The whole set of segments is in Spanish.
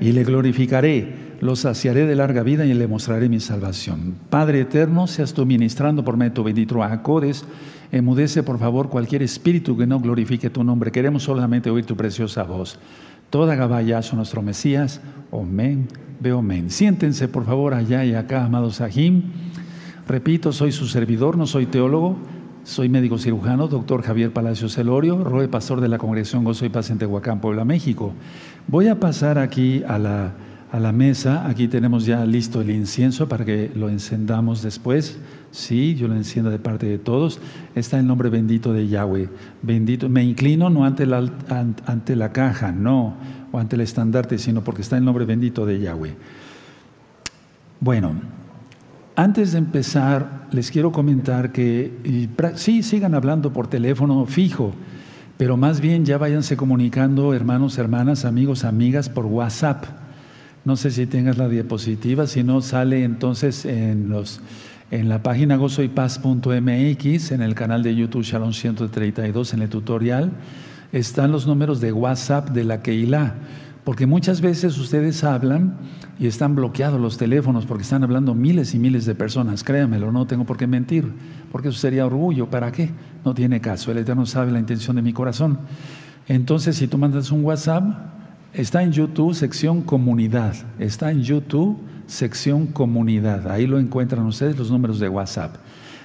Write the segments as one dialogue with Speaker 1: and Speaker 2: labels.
Speaker 1: y le glorificaré. Lo saciaré de larga vida y le mostraré mi salvación. Padre eterno, seas tú ministrando por medio de tu bendito acodes. Emudece, por favor, cualquier espíritu que no glorifique tu nombre. Queremos solamente oír tu preciosa voz. Toda Gabaya son nuestro Mesías. Amén. Veo amén. Siéntense, por favor, allá y acá, amados Sahim. Repito, soy su servidor, no soy teólogo. Soy médico cirujano, doctor Javier Palacios Celorio, roe pastor de la Congregación Gozo y Paz en Puebla, México. Voy a pasar aquí a la, a la mesa. Aquí tenemos ya listo el incienso para que lo encendamos después. Sí, yo lo enciendo de parte de todos. Está el nombre bendito de Yahweh. Bendito. Me inclino no ante la, ante la caja, no, o ante el estandarte, sino porque está el nombre bendito de Yahweh. Bueno, antes de empezar, les quiero comentar que sí, sigan hablando por teléfono fijo, pero más bien ya váyanse comunicando, hermanos, hermanas, amigos, amigas, por WhatsApp. No sé si tengas la diapositiva, si no sale entonces en, los, en la página gozoypaz.mx, en el canal de YouTube Shalom 132, en el tutorial, están los números de WhatsApp de la Keilah porque muchas veces ustedes hablan y están bloqueados los teléfonos porque están hablando miles y miles de personas. Créamelo, no tengo por qué mentir, porque eso sería orgullo. ¿Para qué? No tiene caso. El Eterno sabe la intención de mi corazón. Entonces, si tú mandas un WhatsApp, está en YouTube, sección comunidad. Está en YouTube, sección comunidad. Ahí lo encuentran ustedes los números de WhatsApp.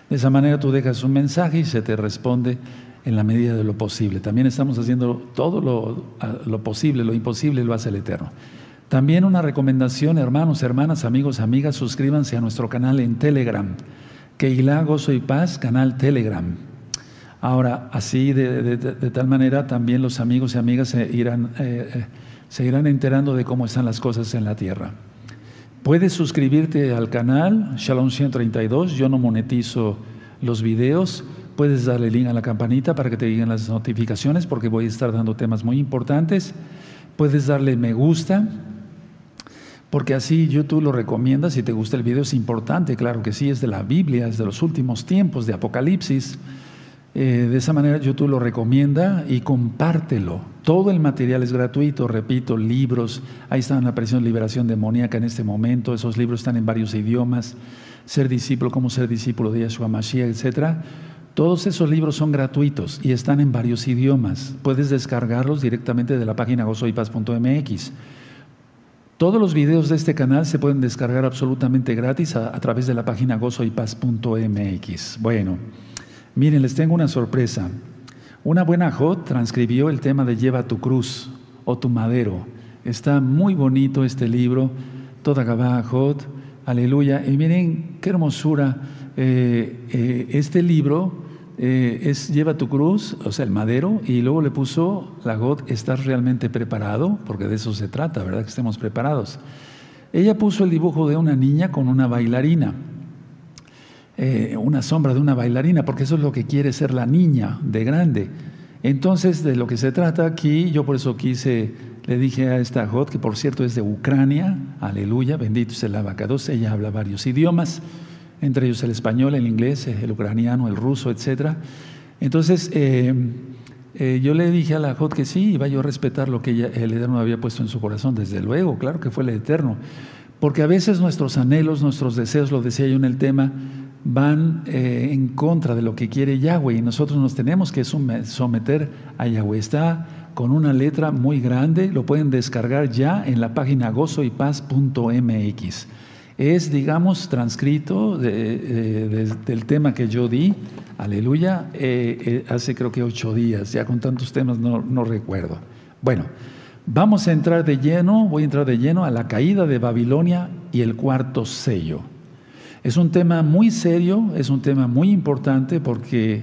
Speaker 1: De esa manera tú dejas un mensaje y se te responde en la medida de lo posible. También estamos haciendo todo lo, posible, lo imposible lo hace el Eterno. También una recomendación, hermanos, hermanas, amigos, amigas, suscríbanse a nuestro canal en Telegram, Keilah Gozo y Paz, canal Telegram. Ahora, así de, tal manera también los amigos y amigas se irán, eh, eh, se irán enterando de cómo están las cosas en la tierra. Puedes suscribirte al canal Shalom 132, yo no monetizo los videos, Puedes darle link a la campanita para que te lleguen las notificaciones porque voy a estar dando temas muy importantes. Puedes darle me gusta porque así YouTube lo recomienda. Si te gusta el video es importante, claro que sí, es de la Biblia, es de los últimos tiempos, de Apocalipsis. Eh, de esa manera YouTube lo recomienda y compártelo. Todo el material es gratuito, repito, libros. Ahí está la presión liberación demoníaca en este momento. Esos libros están en varios idiomas. Ser discípulo, cómo ser discípulo de Yeshua Mashiach, etcétera. Todos esos libros son gratuitos y están en varios idiomas. Puedes descargarlos directamente de la página gozoypaz.mx. Todos los videos de este canal se pueden descargar absolutamente gratis a, través de la página gozoypaz.mx. Bueno, miren, les tengo una sorpresa. Una buena Jot transcribió el tema de Lleva tu cruz o tu madero. Está muy bonito este libro, toda Gabá Jot, aleluya. Y miren qué hermosura eh, eh, este libro eh, es Lleva tu cruz, o sea, el madero, y luego le puso la God, ¿estás realmente preparado? Porque de eso se trata, ¿verdad? Que estemos preparados. Ella puso el dibujo de una niña con una bailarina, una sombra de una bailarina, porque eso es lo que quiere ser la niña de grande. Entonces, de lo que se trata aquí, yo por eso quise, le dije a esta God, que por cierto es de Ucrania, aleluya, bendito sea el abacados, ella habla varios idiomas entre ellos el español, el inglés, el ucraniano, el ruso, etc. Entonces, eh, eh, yo le dije a la Jot que sí, iba yo a respetar lo que el Eterno había puesto en su corazón, desde luego, claro que fue el Eterno. Porque a veces nuestros anhelos, nuestros deseos, lo decía yo en el tema, van eh, en contra de lo que quiere Yahweh y nosotros nos tenemos que someter a Yahweh. Está con una letra muy grande, lo pueden descargar ya en la página gozoypaz.mx es, digamos, transcrito del tema que yo di, aleluya, eh, eh, hace creo que ocho días, ya con tantos temas no, no recuerdo. Bueno, vamos a entrar de lleno, voy a entrar de lleno a la caída de Babilonia y el cuarto sello. Es un tema muy serio, es un tema muy importante porque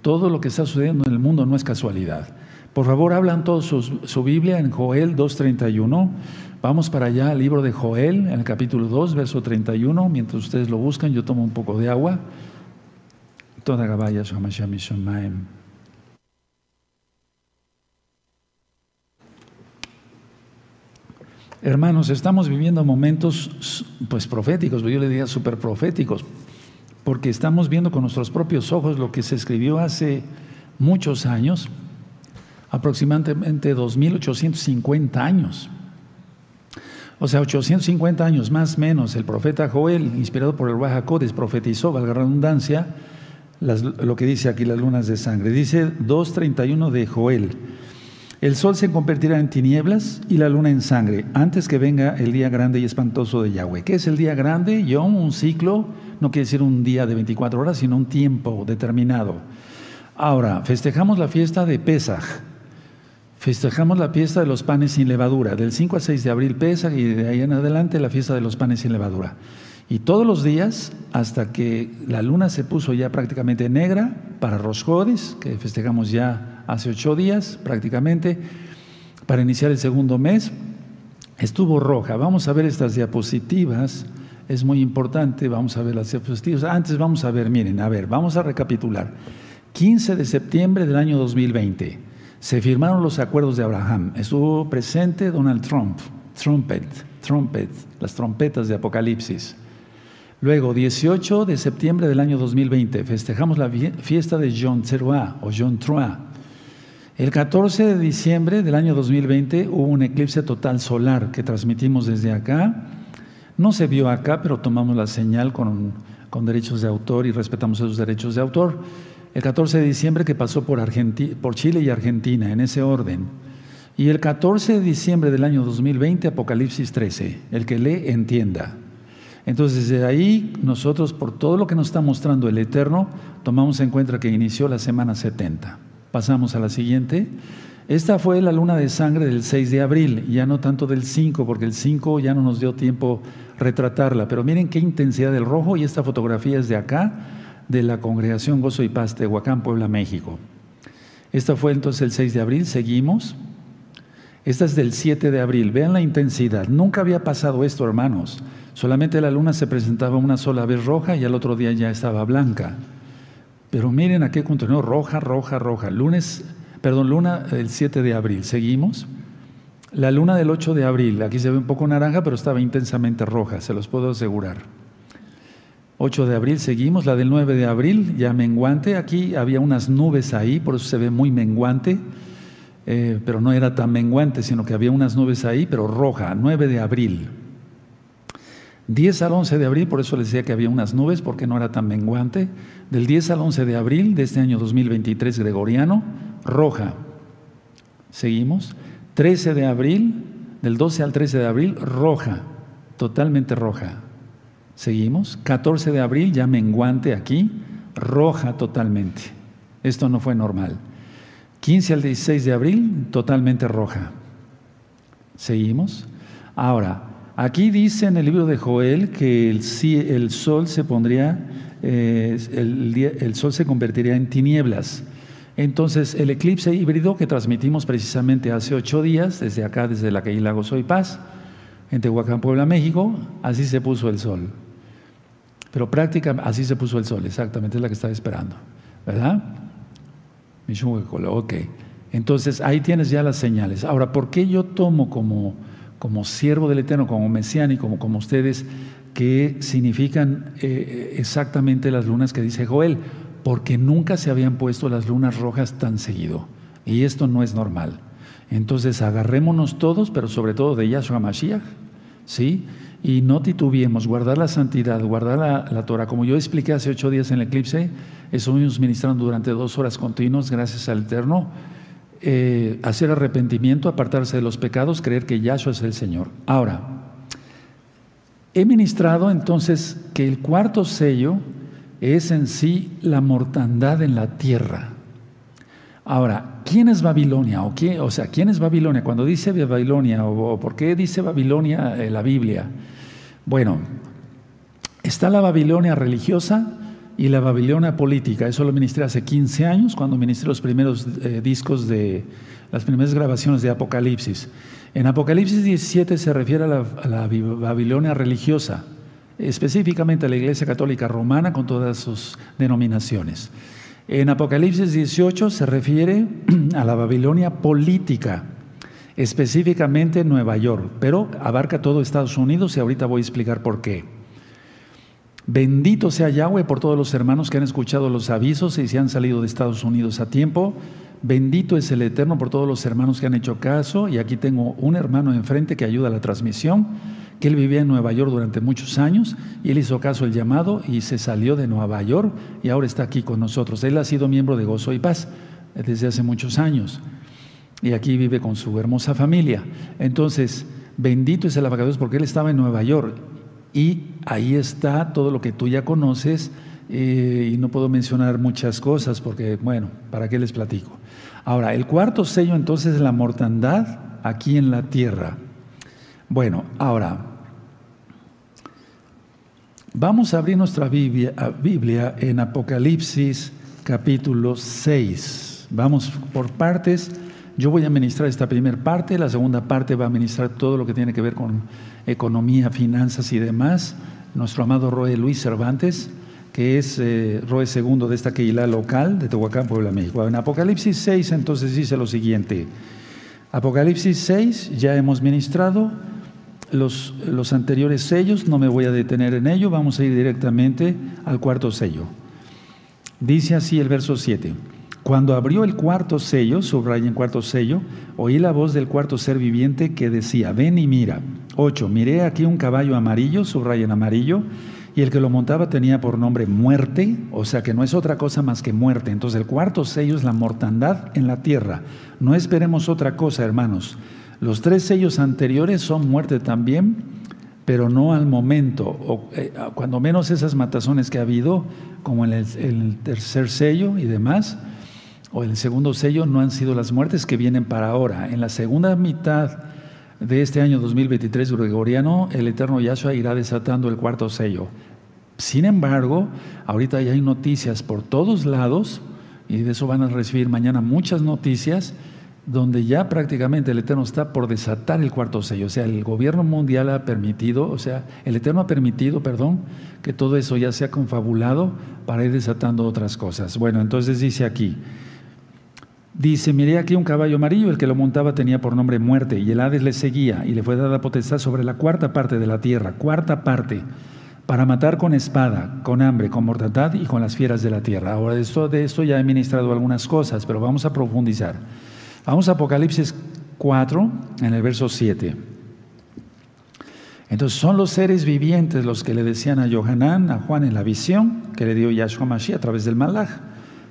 Speaker 1: todo lo que está sucediendo en el mundo no es casualidad. Por favor, hablan todos su, su Biblia en Joel 2.31. Vamos para allá al libro de Joel, en el capítulo 2, verso 31. Mientras ustedes lo buscan, yo tomo un poco de agua. Toda Gabaya Hermanos, estamos viviendo momentos pues proféticos, yo le diría super proféticos, porque estamos viendo con nuestros propios ojos lo que se escribió hace muchos años, aproximadamente 2850 años. O sea, 850 años más o menos, el profeta Joel, inspirado por el Bajacodes, profetizó, valga la redundancia, lo que dice aquí las lunas de sangre. Dice 2.31 de Joel. El sol se convertirá en tinieblas y la luna en sangre antes que venga el día grande y espantoso de Yahweh. ¿Qué es el día grande? Yom, un ciclo, no quiere decir un día de 24 horas, sino un tiempo determinado. Ahora, festejamos la fiesta de Pesaj. Festejamos la fiesta de los panes sin levadura. Del 5 al 6 de abril Pesaj y de ahí en adelante la fiesta de los panes sin levadura. Y todos los días, hasta que la luna se puso ya prácticamente negra para Rosjodes, que festejamos ya hace ocho días prácticamente, para iniciar el segundo mes, estuvo roja. Vamos a ver estas diapositivas, es muy importante, vamos a ver las diapositivas. Antes vamos a ver, miren, a ver, vamos a recapitular. 15 de septiembre del año 2020 se firmaron los acuerdos de Abraham. Estuvo presente Donald Trump, trumpet, trumpet, las trompetas de Apocalipsis. Luego, 18 de septiembre del año 2020, festejamos la fiesta de John Tseroa o John Trois. El 14 de diciembre del año 2020 hubo un eclipse total solar que transmitimos desde acá. No se vio acá, pero tomamos la señal con, con derechos de autor y respetamos esos derechos de autor. El 14 de diciembre que pasó por, Chile y Argentina, en ese orden. Y el 14 de diciembre del año 2020, Apocalipsis 13. El que lee, entienda. Entonces, desde ahí, nosotros, por todo lo que nos está mostrando el Eterno, tomamos en cuenta que inició la semana 70. Pasamos a la siguiente. Esta fue la luna de sangre del 6 de abril, ya no tanto del 5, porque el 5 ya no nos dio tiempo retratarla, pero miren qué intensidad del rojo y esta fotografía es de acá, de la congregación Gozo y Paz de Huacán, Puebla, México. Esta fue entonces el 6 de abril, seguimos. Esta es del 7 de abril, vean la intensidad. Nunca había pasado esto, hermanos. Solamente la luna se presentaba una sola vez roja y al otro día ya estaba blanca. Pero miren a qué continuó, roja, roja, roja. Lunes, perdón, luna el 7 de abril. Seguimos. La luna del 8 de abril, aquí se ve un poco naranja, pero estaba intensamente roja, se los puedo asegurar. 8 de abril seguimos, la del 9 de abril, ya menguante, aquí había unas nubes ahí, por eso se ve muy menguante, eh, pero no era tan menguante, sino que había unas nubes ahí, pero roja, 9 de abril. 10 al 11 de abril, por eso les decía que había unas nubes, porque no era tan menguante. Del 10 al 11 de abril de este año 2023 gregoriano, roja. Seguimos. 13 de abril, del 12 al 13 de abril, roja, totalmente roja. Seguimos. 14 de abril, ya menguante aquí, roja totalmente. Esto no fue normal. 15 al 16 de abril, totalmente roja. Seguimos. Ahora, Aquí dice en el libro de Joel que el, el sol se pondría, eh, el, sol se convertiría en tinieblas. Entonces, el eclipse híbrido que transmitimos precisamente hace ocho días, desde acá, desde la calle Lago Soy Paz, en Tehuacán, Puebla, México, así se puso el sol. Pero prácticamente así se puso el sol, exactamente es la que estaba esperando, ¿verdad? Ok. Entonces, ahí tienes ya las señales. Ahora, ¿por qué yo tomo como como siervo del Eterno, como mesiánico, como, como ustedes, que significan eh, exactamente las lunas que dice Joel, porque nunca se habían puesto las lunas rojas tan seguido. Y esto no es normal. Entonces agarrémonos todos, pero sobre todo de Yahshua Mashiach, ¿sí? Y no titubiemos, guardar la santidad, guardar la, la Torah. Como yo expliqué hace ocho días en el eclipse, estuvimos ministrando durante dos horas continuas, gracias al Eterno eh, hacer arrepentimiento, apartarse de los pecados, creer que Yahshua es el Señor. Ahora, he ministrado entonces que el cuarto sello es en sí la mortandad en la tierra. Ahora, ¿quién es Babilonia? O, qué, o sea, ¿quién es Babilonia? Cuando dice Babilonia, o, por qué dice Babilonia en la Biblia. Bueno, está la Babilonia religiosa, y la Babilonia política. Eso lo ministré hace 15 años, cuando ministré los primeros eh, discos de las primeras grabaciones de Apocalipsis. En Apocalipsis 17 se refiere a la, Babilonia religiosa, específicamente a la Iglesia Católica Romana con todas sus denominaciones. En Apocalipsis 18 se refiere a la Babilonia política, específicamente Nueva York, pero abarca todo Estados Unidos y ahorita voy a explicar por qué. Bendito sea Yahweh por todos los hermanos que han escuchado los avisos y se han salido de Estados Unidos a tiempo. Bendito es el Eterno por todos los hermanos que han hecho caso. Y aquí tengo un hermano enfrente que ayuda a la transmisión. Que él vivía en Nueva York durante muchos años y él hizo caso al llamado y se salió de Nueva York y ahora está aquí con nosotros. Él ha sido miembro de Gozo y Paz desde hace muchos años y aquí vive con su hermosa familia. Entonces, bendito es el abacados porque él estaba en Nueva York y ahí está todo lo que tú ya conoces eh, y no puedo mencionar muchas cosas porque, bueno, ¿para qué les platico? Ahora, el cuarto sello entonces es la mortandad aquí en la tierra. Bueno, ahora, vamos a abrir nuestra Biblia, en Apocalipsis capítulo 6. Vamos por partes. Yo voy a ministrar esta primera parte, la segunda parte va a ministrar todo lo que tiene que ver con economía, finanzas y demás. Nuestro amado Roe Luis Cervantes, que es eh, Roe II de esta Keilah local de Tehuacán, Puebla, México. En Apocalipsis 6 entonces dice lo siguiente. Apocalipsis 6 ya hemos ministrado los, los anteriores sellos, no me voy a detener en ello, vamos a ir directamente al cuarto sello. Dice así el verso 7. Cuando abrió el cuarto sello, subraya en cuarto sello, oí la voz del cuarto ser viviente que decía, ven y mira. 8. Miré aquí un caballo amarillo, subraya en amarillo, y el que lo montaba tenía por nombre muerte, o sea que no es otra cosa más que muerte. Entonces el cuarto sello es la mortandad en la tierra. No esperemos otra cosa, hermanos. Los tres sellos anteriores son muerte también, pero no al momento, o, eh, cuando menos esas matazones que ha habido, como en el tercer sello y demás, o el segundo sello no han sido las muertes que vienen para ahora. En la segunda mitad de este año 2023 gregoriano, el eterno Yahshua irá desatando el cuarto sello. Sin embargo, ahorita ya hay noticias por todos lados, y de eso van a recibir mañana muchas noticias, donde ya prácticamente el Eterno está por desatar el cuarto sello. O sea, el gobierno mundial ha permitido, o sea, el Eterno ha permitido, perdón, que todo eso ya sea confabulado para ir desatando otras cosas. Bueno, entonces dice aquí, Dice, miré aquí un caballo amarillo, el que lo montaba tenía por nombre muerte, y el Hades le seguía, y le fue dada potestad sobre la cuarta parte de la tierra, cuarta parte, para matar con espada, con hambre, con mortandad y con las fieras de la tierra. Ahora, de esto, de esto ya he ministrado algunas cosas, pero vamos a profundizar. Vamos a Apocalipsis 4, en el verso 7. Entonces son los seres vivientes los que le decían a Johanán, a Juan en la visión que le dio Yahshua Mashiach a través del Malach.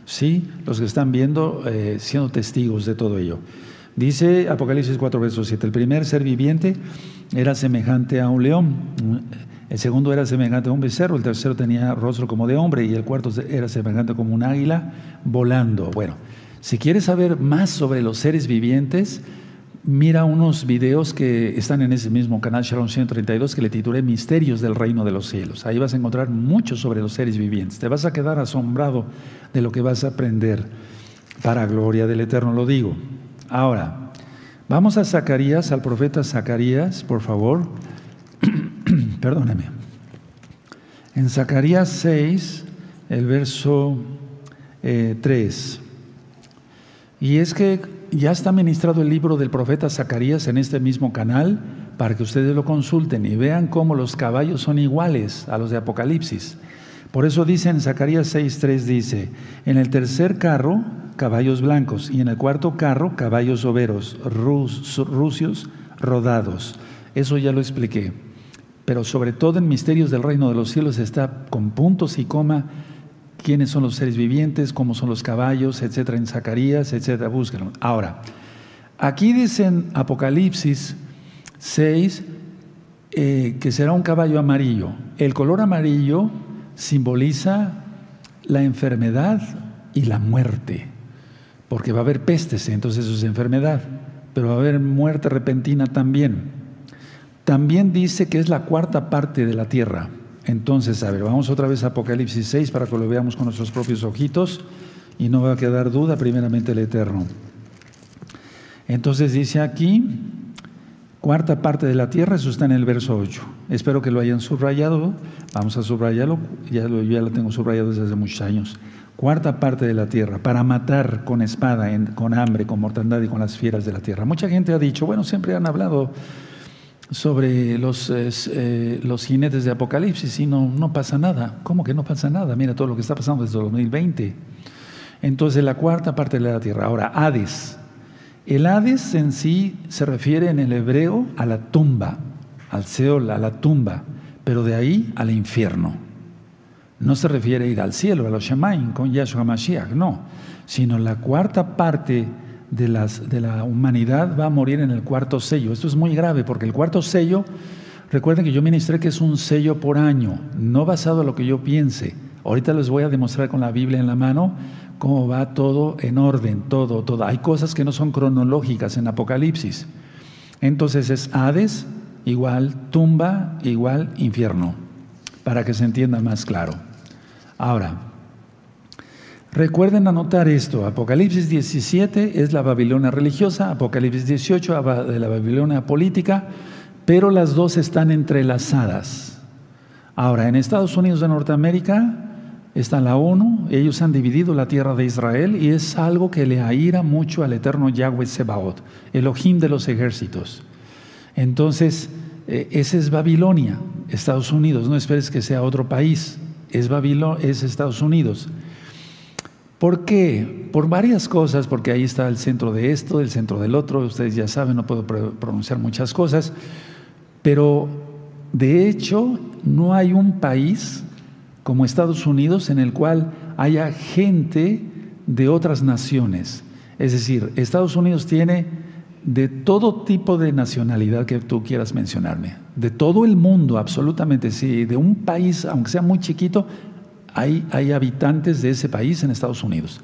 Speaker 1: Sí, los que están viendo, eh, siendo testigos de todo ello. Dice Apocalipsis 4, verso 7, el primer ser viviente era semejante a un león, el segundo era semejante a un becerro, el tercero tenía rostro como de hombre y el cuarto era semejante como un águila volando. Bueno, si quieres saber más sobre los seres vivientes, mira unos videos que están en ese mismo canal Shalom 132 que le titulé Misterios del Reino de los Cielos. Ahí vas a encontrar mucho sobre los seres vivientes. Te vas a quedar asombrado de lo que vas a aprender. Para gloria del Eterno lo digo. Ahora, vamos a Zacarías, al profeta Zacarías, por favor. Perdóneme. En Zacarías 6, el verso 3. Y es que ya está ministrado el libro del profeta Zacarías en este mismo canal para que ustedes lo consulten y vean cómo los caballos son iguales a los de Apocalipsis. Por eso dice en Zacarías 6.3 dice, en el tercer carro, caballos blancos, y en el cuarto carro, caballos overos, rucios, rodados. Eso ya lo expliqué. Pero sobre todo en Misterios del Reino de los Cielos está con puntos y coma quiénes son los seres vivientes, cómo son los caballos, etcétera, en Zacarías, etcétera, búsquenlo. Ahora, aquí dicen Apocalipsis 6 eh, que será un caballo amarillo. El color amarillo simboliza la enfermedad y la muerte, porque va a haber pestes, entonces eso es enfermedad, pero va a haber muerte repentina también. También dice que es la cuarta parte de la tierra. Entonces, a ver, vamos otra vez a Apocalipsis 6 para que lo veamos con nuestros propios ojitos y no va a quedar duda, primeramente el Eterno. Entonces dice aquí, cuarta parte de la tierra, eso está en el verso 8. Espero que lo hayan subrayado, vamos a subrayarlo, ya lo, tengo subrayado desde hace muchos años. Cuarta parte de la tierra, para matar con espada, con hambre, con mortandad y con las fieras de la tierra. Mucha gente ha dicho, bueno, siempre han hablado sobre los, eh, los jinetes de Apocalipsis y no, no pasa nada. ¿Cómo que no pasa nada? Mira todo lo que está pasando desde el 2020. Entonces, la cuarta parte de la tierra. Ahora, Hades. El Hades en sí se refiere en el hebreo a la tumba. al Seol, a la tumba, pero de ahí al infierno. No se refiere a ir al cielo, a los Shemaim con Yahshua Mashiach, no, sino la cuarta parte de, la humanidad va a morir en el cuarto sello. Esto es muy grave porque el cuarto sello, recuerden que yo ministré que es un sello por año, no basado en lo que yo piense. Ahorita les voy a demostrar con la Biblia en la mano cómo va todo en orden, todo, todo. Hay cosas que no son cronológicas en Apocalipsis. Entonces es Hades igual tumba igual infierno, para que se entienda más claro. Ahora, recuerden anotar esto, Apocalipsis 17 es la Babilonia religiosa, Apocalipsis 18 de la Babilonia política, pero las dos están entrelazadas. Ahora, en Estados Unidos de Norteamérica está la ONU, ellos han dividido la tierra de Israel y es algo que le aira mucho al eterno Yahweh Sebaot, Elohim de los ejércitos. Entonces, eh, ese es Babilonia, Estados Unidos, no esperes que sea otro país, es, Babilonia, es Estados Unidos. ¿Por qué? Por varias cosas, porque ahí está el centro de esto, el centro del otro, ustedes ya saben, no puedo pronunciar muchas cosas, pero de hecho no hay un país como Estados Unidos en el cual haya gente de otras naciones. Es decir, Estados Unidos tiene de todo tipo de nacionalidad que tú quieras mencionarme, de todo el mundo, absolutamente, sí, de un país, aunque sea muy chiquito, hay, habitantes de ese país en Estados Unidos.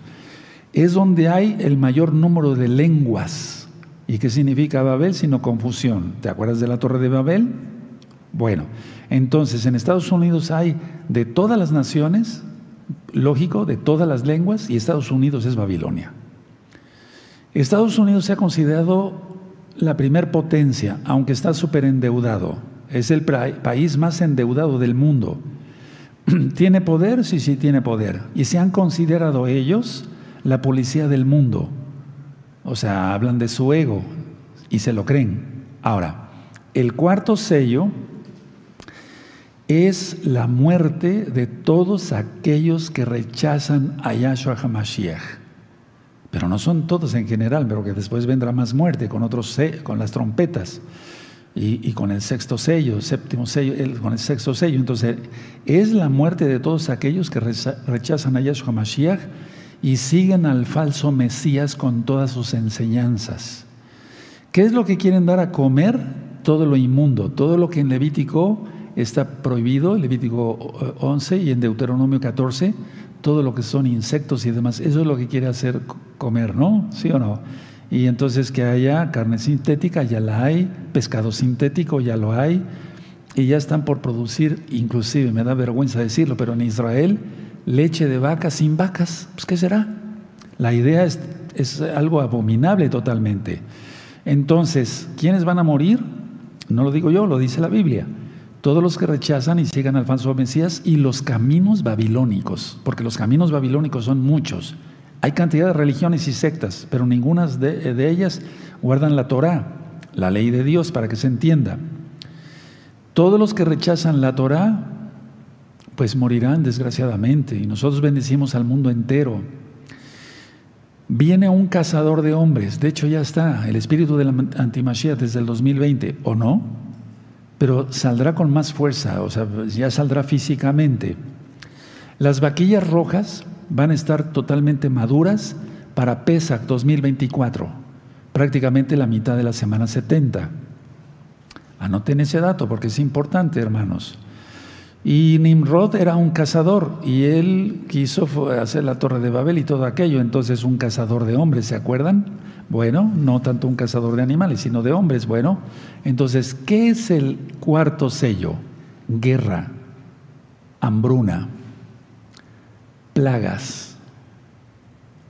Speaker 1: Es donde hay el mayor número de lenguas. ¿Y qué significa Babel? Sino confusión. ¿Te acuerdas de la Torre de Babel? Bueno, entonces en Estados Unidos hay de todas las naciones, lógico, de todas las lenguas, y Estados Unidos es Babilonia. Estados Unidos se ha considerado la primer potencia, aunque está súper endeudado. Es el país más endeudado del mundo. ¿Tiene poder? Sí, sí, tiene poder. Y se han considerado ellos la policía del mundo. O sea, hablan de su ego y se lo creen. Ahora, el cuarto sello es la muerte de todos aquellos que rechazan a Yahshua HaMashiach. Pero no son todos en general, pero que después vendrá más muerte con otros con las trompetas y, con el sexto sello, séptimo sello, con el sexto sello. Entonces, es la muerte de todos aquellos que rechazan a Yahshua HaMashiach y siguen al falso Mesías con todas sus enseñanzas. ¿Qué es lo que quieren dar a comer? Todo lo inmundo, todo lo que en Levítico está prohibido, Levítico 11 y en Deuteronomio 14, todo lo que son insectos y demás. Eso es lo que quiere hacer comer, ¿no? ¿Sí o no? Y entonces que haya carne sintética, ya la hay, pescado sintético, ya lo hay, y ya están por producir, inclusive, me da vergüenza decirlo, pero en Israel, leche de vaca sin vacas, pues ¿qué será? La idea es, es algo abominable totalmente. Entonces, ¿quiénes van a morir? No lo digo yo, lo dice la Biblia todos los que rechazan y sigan al falso Mesías y los caminos babilónicos, porque los caminos babilónicos son muchos. Hay cantidad de religiones y sectas, pero ninguna de, ellas guardan la Torah, la ley de Dios, para que se entienda. Todos los que rechazan la Torah, pues morirán desgraciadamente, y nosotros bendecimos al mundo entero. Viene un cazador de hombres, de hecho ya está, el espíritu de la antimachía desde el 2020, ¿o no? pero saldrá con más fuerza, o sea, ya saldrá físicamente. Las vaquillas rojas van a estar totalmente maduras para Pesach 2024, prácticamente la mitad de la semana 70. Anoten ese dato porque es importante, hermanos. Y Nimrod era un cazador y él quiso hacer la torre de Babel y todo aquello, entonces un cazador de hombres, ¿se acuerdan? Bueno, no tanto un cazador de animales, sino de hombres. Bueno, entonces, ¿qué es el cuarto sello? Guerra, hambruna, plagas,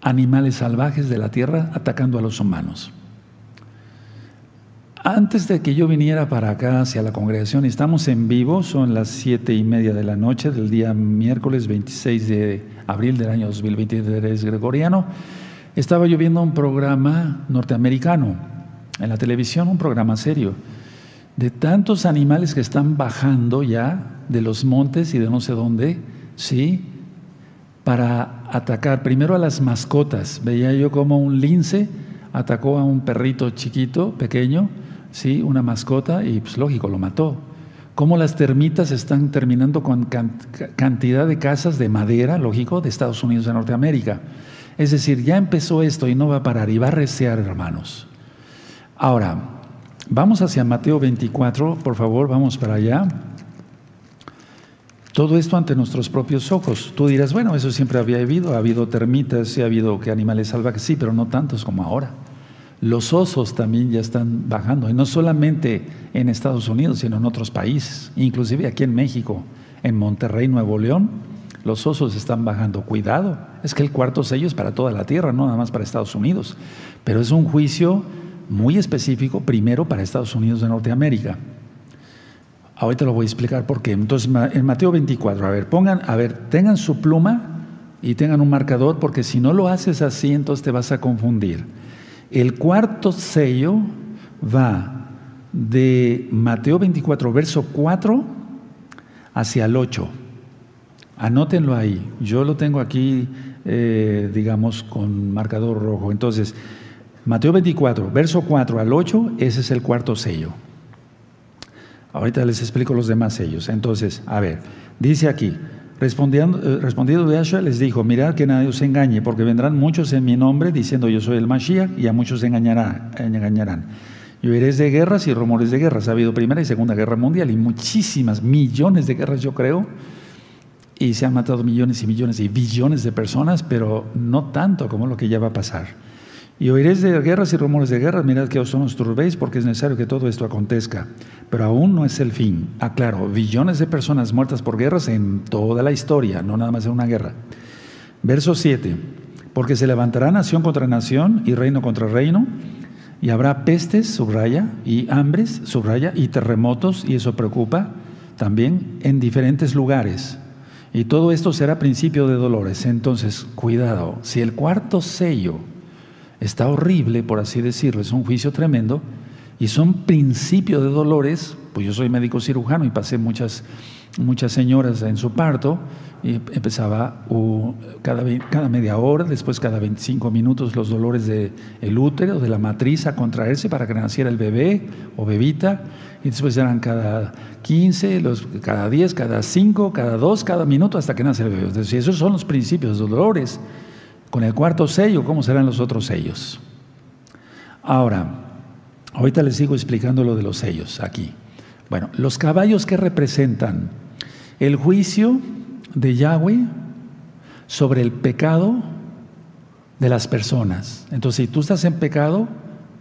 Speaker 1: animales salvajes de la tierra atacando a los humanos. Antes de que yo viniera para acá hacia la congregación, estamos en vivo, son las siete y media de la noche del día miércoles 26 de abril del año 2023 gregoriano. Estaba yo viendo un programa norteamericano en la televisión, un programa serio, de tantos animales que están bajando ya de los montes y de no sé dónde, ¿sí? Para atacar primero a las mascotas. Veía yo como un lince atacó a un perrito chiquito, pequeño, ¿sí? una mascota y pues lógico, lo mató. Cómo las termitas están terminando con cantidad de casas de madera, lógico, de Estados Unidos de Norteamérica. Es decir, ya empezó esto y no va a parar y va a recear, hermanos. Ahora, vamos hacia Mateo 24, por favor, vamos para allá. Todo esto ante nuestros propios ojos. Tú dirás, bueno, eso siempre había habido, ha habido termitas, y ha habido que animales salvajes, sí, pero no tantos como ahora. Los osos también ya están bajando, y no solamente en Estados Unidos, sino en otros países, inclusive aquí en México, en Monterrey, Nuevo León, los osos están bajando. Cuidado, es que el cuarto sello es para toda la tierra, no nada más para Estados Unidos, pero es un juicio muy específico, primero para Estados Unidos de Norteamérica. Ahorita lo voy a explicar por qué. Entonces, en Mateo 24, a ver, pongan, a ver, tengan su pluma y tengan un marcador, porque si no lo haces así, entonces te vas a confundir. El cuarto sello va de Mateo 24, verso 4 hacia el 8. Anótenlo ahí. Yo lo tengo aquí, eh, digamos, con marcador rojo. Entonces, Mateo 24, verso 4 al 8, ese es el cuarto sello. Ahorita les explico los demás sellos. Entonces, a ver, dice aquí, respondiendo, eh, respondiendo Yahshua les dijo, mirad que nadie os engañe, porque vendrán muchos en mi nombre diciendo yo soy el Mashiach y a muchos engañarán. engañarán. Y oiréis de guerras y rumores de guerras. Ha habido Primera y Segunda Guerra Mundial y muchísimas, millones de guerras yo creo. Y se han matado millones y millones y billones de personas, pero no tanto como lo que ya va a pasar. Y oiréis de guerras y rumores de guerras, mirad que os son os turbéis, porque es necesario que todo esto acontezca. Pero aún no es el fin. Aclaro, billones de personas muertas por guerras en toda la historia, no nada más en una guerra. Verso 7. Porque se levantará nación contra nación y reino contra reino, y habrá pestes, subraya, y hambres, subraya, y terremotos, y eso preocupa también, en diferentes lugares. Y todo esto será principio de dolores. Entonces, cuidado, si el cuarto sello está horrible, por así decirlo, es un juicio tremendo, y son principios de dolores, pues yo soy médico cirujano y pasé muchas, muchas señoras en su parto, y empezaba cada, cada media hora, después cada 25 minutos los dolores del el útero, de la matriz a contraerse para que naciera el bebé o bebita, y después eran cada 15, los, cada 10, cada 5, cada 2, cada minuto hasta que nace el bebé. Entonces, esos son los principios de dolores. Con el cuarto sello, ¿cómo serán los otros sellos? Ahora, ahorita les sigo explicando lo de los sellos aquí. Bueno, los caballos que representan el juicio de Yahweh sobre el pecado de las personas. Entonces, si tú estás en pecado,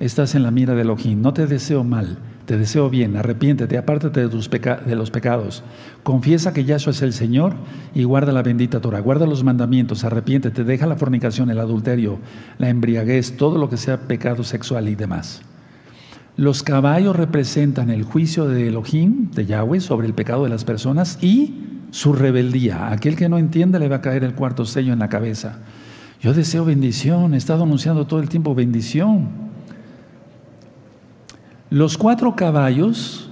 Speaker 1: estás en la mira de Elohim. No te deseo mal. Te deseo bien, arrepiéntete, apártate de, tus de los pecados. Confiesa que Yahshua es el Señor y guarda la bendita Torah. Guarda los mandamientos, arrepiéntete, deja la fornicación, el adulterio, la embriaguez, todo lo que sea pecado sexual y demás. Los caballos representan el juicio de Elohim, de Yahweh, sobre el pecado de las personas y su rebeldía. Aquel que no entiende le va a caer el cuarto sello en la cabeza. Yo deseo bendición, he estado anunciando todo el tiempo bendición. Los cuatro caballos,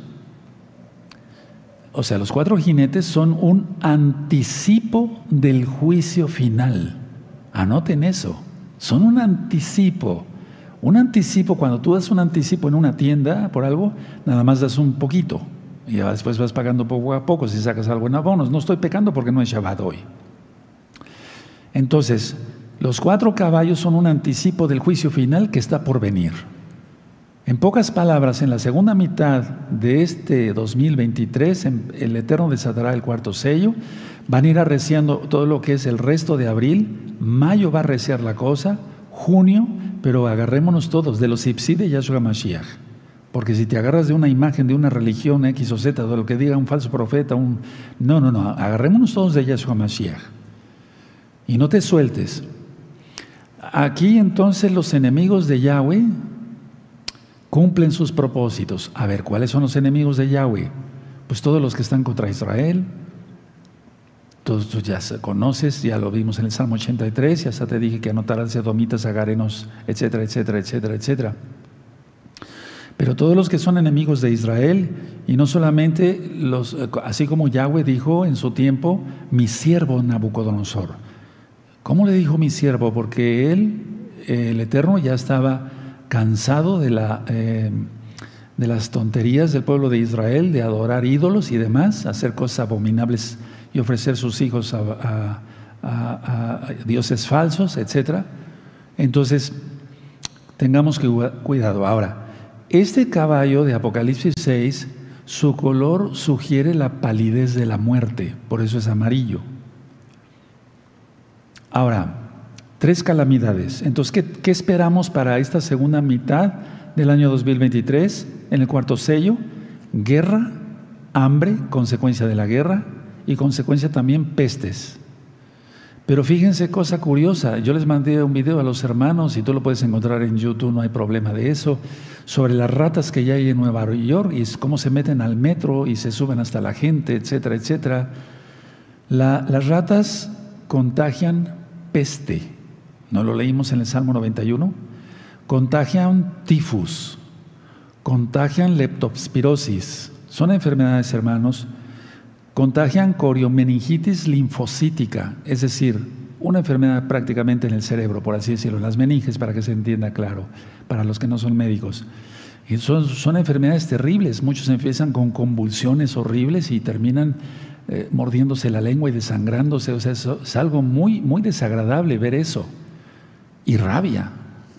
Speaker 1: o sea, los cuatro jinetes son un anticipo del juicio final. Anoten eso, son un anticipo. Un anticipo, cuando tú das un anticipo en una tienda por algo, nada más das un poquito. Y después vas pagando poco a poco si sacas algo en abonos. No estoy pecando porque no es Shabbat hoy. Entonces, los cuatro caballos son un anticipo del juicio final que está por venir. En pocas palabras, en la segunda mitad de este 2023, el Eterno desatará el cuarto sello, van a ir arreciando todo lo que es el resto de abril, mayo va a arreciar la cosa, junio, pero agarrémonos todos de los Ipsi de Yahshua Mashiach. Porque si te agarras de una imagen de una religión X o Z, de lo que diga un falso profeta, un... no, no, no, agarrémonos todos de Yahshua Mashiach. Y no te sueltes. Aquí entonces los enemigos de Yahweh cumplen sus propósitos. A ver, ¿cuáles son los enemigos de Yahweh? Pues todos los que están contra Israel. Todos tú ya conoces, ya lo vimos en el Salmo 83, ya hasta te dije que anotarás domitas, agarenos, etcétera, etcétera, etcétera, etcétera. Pero todos los que son enemigos de Israel, y no solamente los, así como Yahweh dijo en su tiempo, mi siervo Nabucodonosor. ¿Cómo le dijo mi siervo? Porque él, el Eterno, ya estaba cansado de la, eh, de las tonterías del pueblo de Israel, de adorar ídolos y demás, hacer cosas abominables y ofrecer sus hijos a, dioses falsos, etc. Entonces, tengamos que cuidado. Ahora, este caballo de Apocalipsis 6, su color sugiere la palidez de la muerte, por eso es amarillo. Ahora, tres calamidades. Entonces, ¿qué, ¿qué, esperamos para esta segunda mitad del año 2023 en el cuarto sello? Guerra, hambre, consecuencia de la guerra, y consecuencia también pestes. Pero fíjense cosa curiosa, yo les mandé un video a los hermanos y tú lo puedes encontrar en YouTube, no hay problema de eso, sobre las ratas que ya hay en Nueva York y cómo se meten al metro y se suben hasta la gente, etcétera, etcétera. las ratas contagian peste, ¿no lo leímos en el Salmo 91? Contagian tifus, contagian leptospirosis, son enfermedades, hermanos, Contagian coriomeningitis linfocítica, es decir, una enfermedad prácticamente en el cerebro, por así decirlo, las meninges, para que se entienda claro, para los que no son médicos. Y son, son enfermedades terribles, muchos empiezan con convulsiones horribles y terminan eh, mordiéndose la lengua y desangrándose, o sea, es, algo muy, muy desagradable ver eso. Y rabia.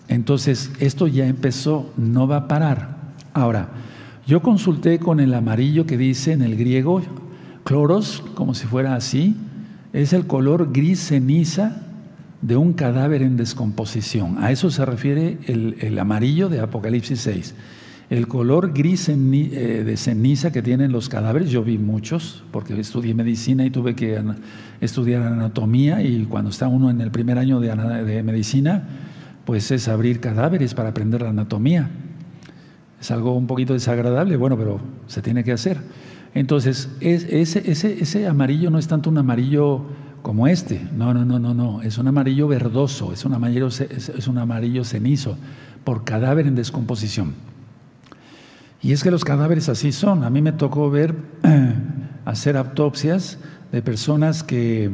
Speaker 1: Entonces, esto ya empezó, no va a parar. Ahora, yo consulté con el amarillo que dice en el griego, Cloros, como si fuera así, es el color gris ceniza de un cadáver en descomposición. A eso se refiere el, amarillo de Apocalipsis 6. El color gris eh, de ceniza que tienen los cadáveres, yo vi muchos, porque estudié medicina y tuve que estudiar anatomía, y cuando está uno en el primer año de, medicina, pues es abrir cadáveres para aprender la anatomía. Es algo un poquito desagradable, bueno, pero se tiene que hacer. Entonces, ese, ese, amarillo no es tanto un amarillo como este, no, no, no, no, no, es un amarillo verdoso, es un amarillo, es un amarillo cenizo, por cadáver en descomposición. Y es que los cadáveres así son. A mí me tocó ver, hacer autopsias de personas que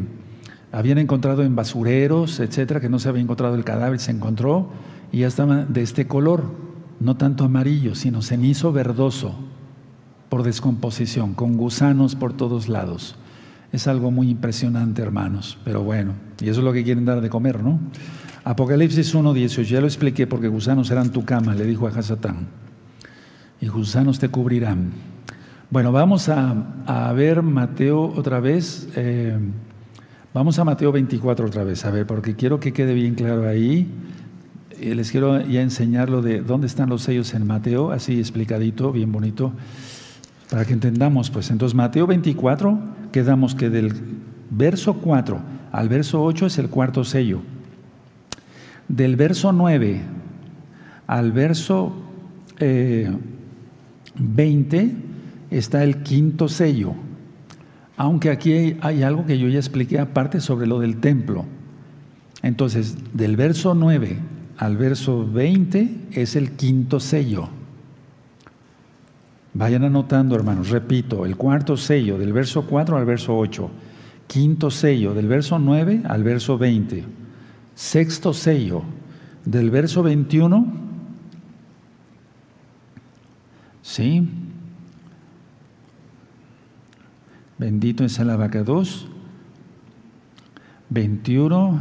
Speaker 1: habían encontrado en basureros, etcétera, que no se había encontrado el cadáver, se encontró y ya estaba de este color, no tanto amarillo, sino cenizo verdoso por descomposición, con gusanos por todos lados. Es algo muy impresionante, hermanos, pero bueno, y eso es lo que quieren dar de comer, ¿no? Apocalipsis 1.18, ya lo expliqué porque gusanos serán tu cama, le dijo a Hasatán, y gusanos te cubrirán. Bueno, vamos a, ver Mateo otra vez, eh, vamos a Mateo 24 otra vez, a ver, porque quiero que quede bien claro ahí. Eh, les quiero ya enseñar lo de dónde están los sellos en Mateo, así explicadito, bien bonito. Para que entendamos, pues entonces Mateo 24, quedamos que del verso 4 al verso 8 es el cuarto sello. Del verso 9 al verso 20 eh, está el quinto sello. Aunque aquí hay algo que yo ya expliqué aparte sobre lo del templo. Entonces, del verso 9 al verso 20 es el quinto sello. Vayan anotando, hermanos, repito, el cuarto sello del verso 4 al verso 8, quinto sello del verso 9 al verso 20, sexto sello del verso 21, ¿sí? Bendito es el abacados, 21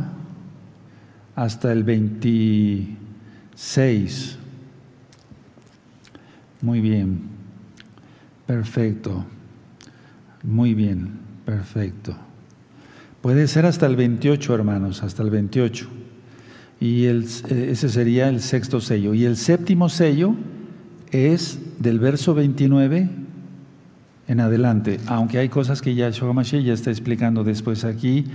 Speaker 1: hasta el 26. Muy bien. Perfecto. Muy bien, perfecto. Puede ser hasta el 28, hermanos, hasta el 28. Y eh, ese sería el sexto sello. Y el séptimo sello es del verso 29 en adelante, aunque hay cosas que ya Shogamashe ya está explicando después aquí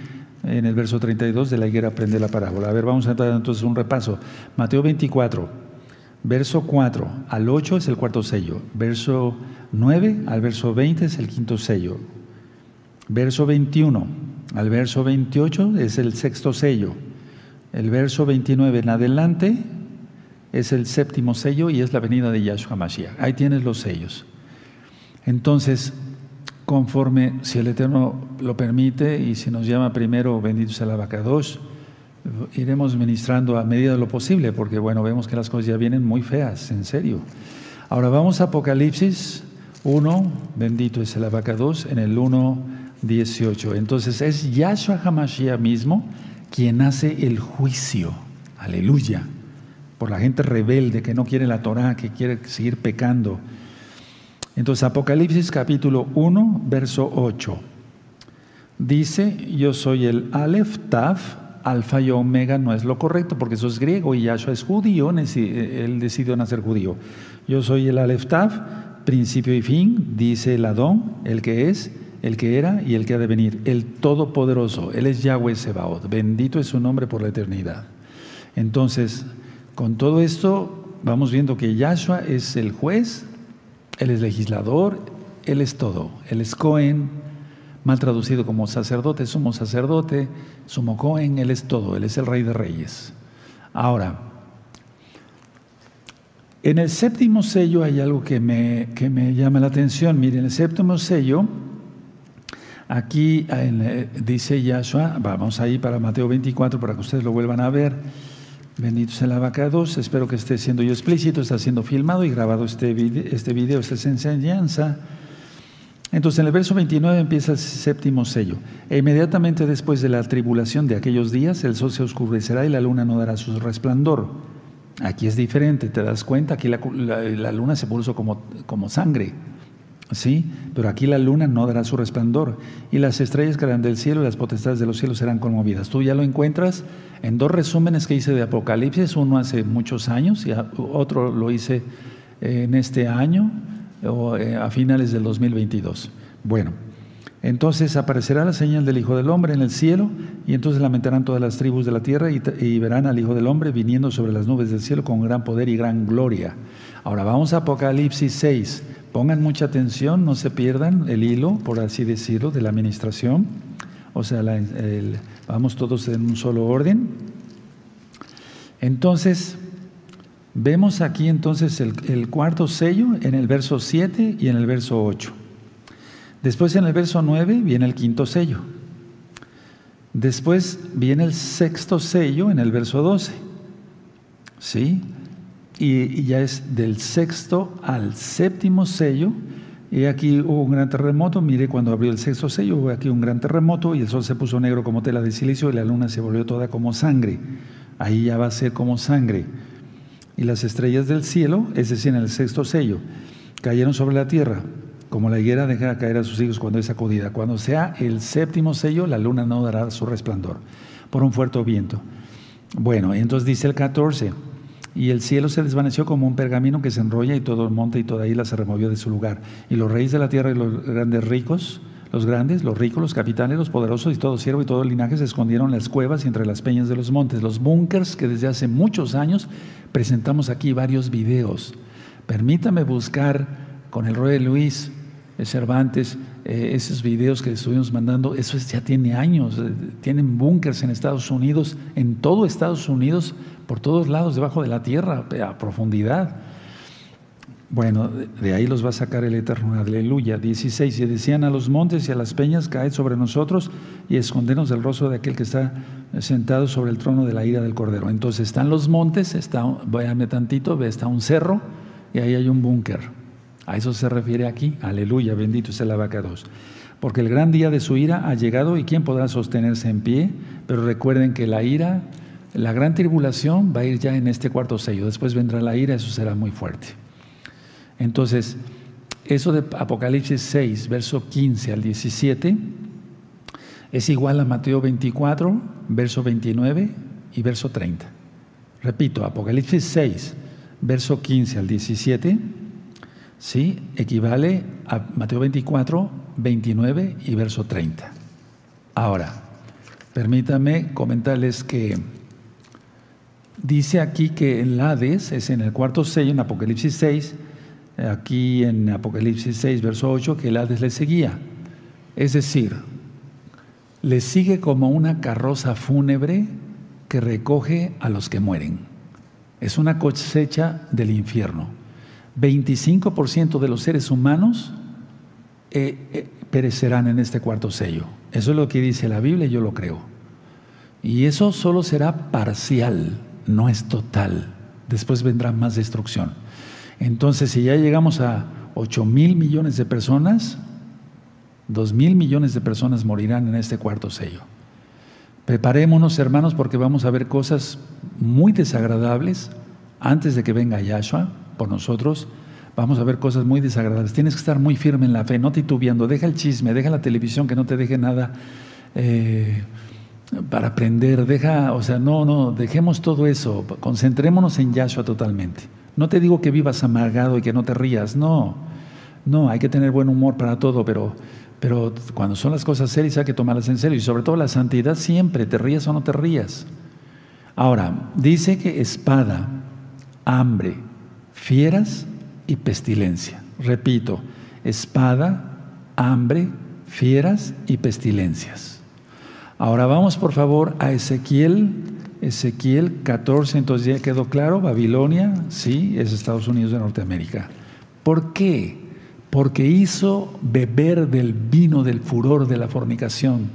Speaker 1: en el verso 32 de la higuera aprende la parábola. A ver, vamos a dar entonces un repaso. Mateo 24, Verso 4 al 8 es el cuarto sello. Verso 9 al verso 20 es el quinto sello. Verso 21 al verso 28 es el sexto sello. El verso 29 en adelante es el séptimo sello y es la venida de Yahshua Mashiach. Ahí tienes los sellos. Entonces, conforme, si el Eterno lo permite y si nos llama primero, bendito sea el abacados, iremos ministrando a medida de lo posible, porque bueno, vemos que las cosas ya vienen muy feas, en serio. Ahora vamos a Apocalipsis 1, bendito es el abacados, en el 1, 18. Entonces es Yahshua HaMashiach mismo quien hace el juicio, aleluya, por la gente rebelde que no quiere la Torah, que quiere seguir pecando. Entonces Apocalipsis capítulo 1, verso 8. Dice, yo soy el Aleph Tav, alfa y omega no es lo correcto porque eso es griego y Yahshua es judío, él decidió nacer judío. Yo soy el Aleph Tav, principio y fin, dice el Adón, el que es, el que era y el que ha de venir, el Todopoderoso. Él es Yahweh Sebaot, bendito es su nombre por la eternidad. Entonces, con todo esto, vamos viendo que Yahshua es el juez, él es legislador, él es todo, él es Cohen, mal traducido como sacerdote, sumo sacerdote, sumo Cohen, él es todo, él es el rey de reyes. Ahora, en el séptimo sello hay algo que me, que me llama la atención. Miren, el séptimo sello, aquí eh, dice Yahshua, vamos ahí para Mateo 24 para que ustedes lo vuelvan a ver. Bendito sea el abacados. Espero que esté siendo yo explícito, está siendo filmado y grabado este video, este video, esta es enseñanza. Entonces en el verso 29 empieza el séptimo sello. E inmediatamente después de la tribulación de aquellos días, el sol se oscurecerá y la luna no dará su resplandor Aquí es diferente, te das cuenta, aquí la, luna se puso como, como sangre, ¿sí? Pero aquí la luna no dará su resplandor y las estrellas caerán del cielo y las potestades de los cielos serán conmovidas. Tú ya lo encuentras en dos resúmenes que hice de Apocalipsis, uno hace muchos años y otro lo hice en este año o eh, a finales del 2022. Bueno, entonces aparecerá la señal del Hijo del Hombre en el cielo y entonces lamentarán todas las tribus de la tierra y, verán al Hijo del Hombre viniendo sobre las nubes del cielo con gran poder y gran gloria. Ahora vamos a Apocalipsis 6. Pongan mucha atención, no se pierdan el hilo, por así decirlo, de la administración. O sea, vamos todos en un solo orden. Entonces, vemos aquí entonces el, el cuarto sello en el verso 7 y en el verso 8. Después en el verso 9 viene el quinto sello. Después viene el sexto sello en el verso 12. ¿Sí? Y, ya es del sexto al séptimo sello. Y aquí hubo un gran terremoto. Mire, cuando abrió el sexto sello, hubo aquí un gran terremoto y el sol se puso negro como tela de silicio y la luna se volvió toda como sangre. Ahí ya va a ser como sangre. Y las estrellas del cielo, es decir, en el sexto sello, cayeron sobre la tierra como la higuera deja caer a sus hijos cuando es sacudida. Cuando sea el séptimo sello, la luna no dará su resplandor por un fuerte viento. Bueno, entonces dice el 14, y el cielo se desvaneció como un pergamino que se enrolla y todo el monte y toda isla se removió de su lugar. Y los reyes de la tierra y los grandes ricos, los grandes, los ricos, los capitanes, los poderosos y todo siervo y todo linaje se escondieron en las cuevas y entre las peñas de los montes. Los búnkers que desde hace muchos años presentamos aquí varios videos. Permítame buscar con el Rey Luis Cervantes, eh, esos videos que estuvimos mandando, eso ya tiene años, eh, tienen búnkers en Estados Unidos, en todo Estados Unidos, por todos lados, debajo de la tierra, a profundidad. Bueno, de ahí los va a sacar el Eterno, aleluya. 16, y decían a los montes y a las peñas, caed sobre nosotros y escondernos del rostro de aquel que está sentado sobre el trono de la ira del Cordero. Entonces están los montes, está, váyame tantito, está un cerro y ahí hay un búnker. A eso se refiere aquí. Aleluya, bendito es el abacados. Porque el gran día de su ira ha llegado y quién podrá sostenerse en pie. Pero recuerden que la ira, la gran tribulación va a ir ya en este cuarto sello. Después vendrá la ira, eso será muy fuerte. Entonces, eso de Apocalipsis 6, verso 15 al 17, es igual a Mateo 24, verso 29 y verso 30. Repito, Apocalipsis 6, verso 15 al 17 ¿sí? equivale a Mateo 24, 29 y verso 30. Ahora, permítanme comentarles que dice aquí que el Hades es en el cuarto sello, en Apocalipsis 6, aquí en Apocalipsis 6, verso 8, que el Hades le seguía. Es decir, le sigue como una carroza fúnebre que recoge a los que mueren. Es una cosecha del infierno. 25% de los seres humanos eh, eh, perecerán en este cuarto sello. Eso es lo que dice la Biblia y yo lo creo. Y eso solo será parcial, no es total. Después vendrá más destrucción. Entonces, si ya llegamos a 8 mil millones de personas, 2 mil millones de personas morirán en este cuarto sello. Preparémonos, hermanos, porque vamos a ver cosas muy desagradables antes de que venga Yahshua por nosotros. Vamos a ver cosas muy desagradables. Tienes que estar muy firme en la fe, no titubeando. Deja el chisme, deja la televisión que no te deje nada eh, para aprender. Deja, o sea, no, no, dejemos todo eso. Concentrémonos en Yahshua totalmente. No te digo que vivas amargado y que no te rías, no. No, hay que tener buen humor para todo, pero, pero cuando son las cosas serias hay que tomarlas en serio. Y sobre todo la santidad siempre, te rías o no te rías. Ahora, dice que espada, hambre, fieras y pestilencia. Repito, espada, hambre, fieras y pestilencias. Ahora vamos por favor a Ezequiel, Ezequiel 14, entonces ya quedó claro, Babilonia, sí, es Estados Unidos de Norteamérica. ¿Por qué? Porque hizo beber del vino del furor de la fornicación.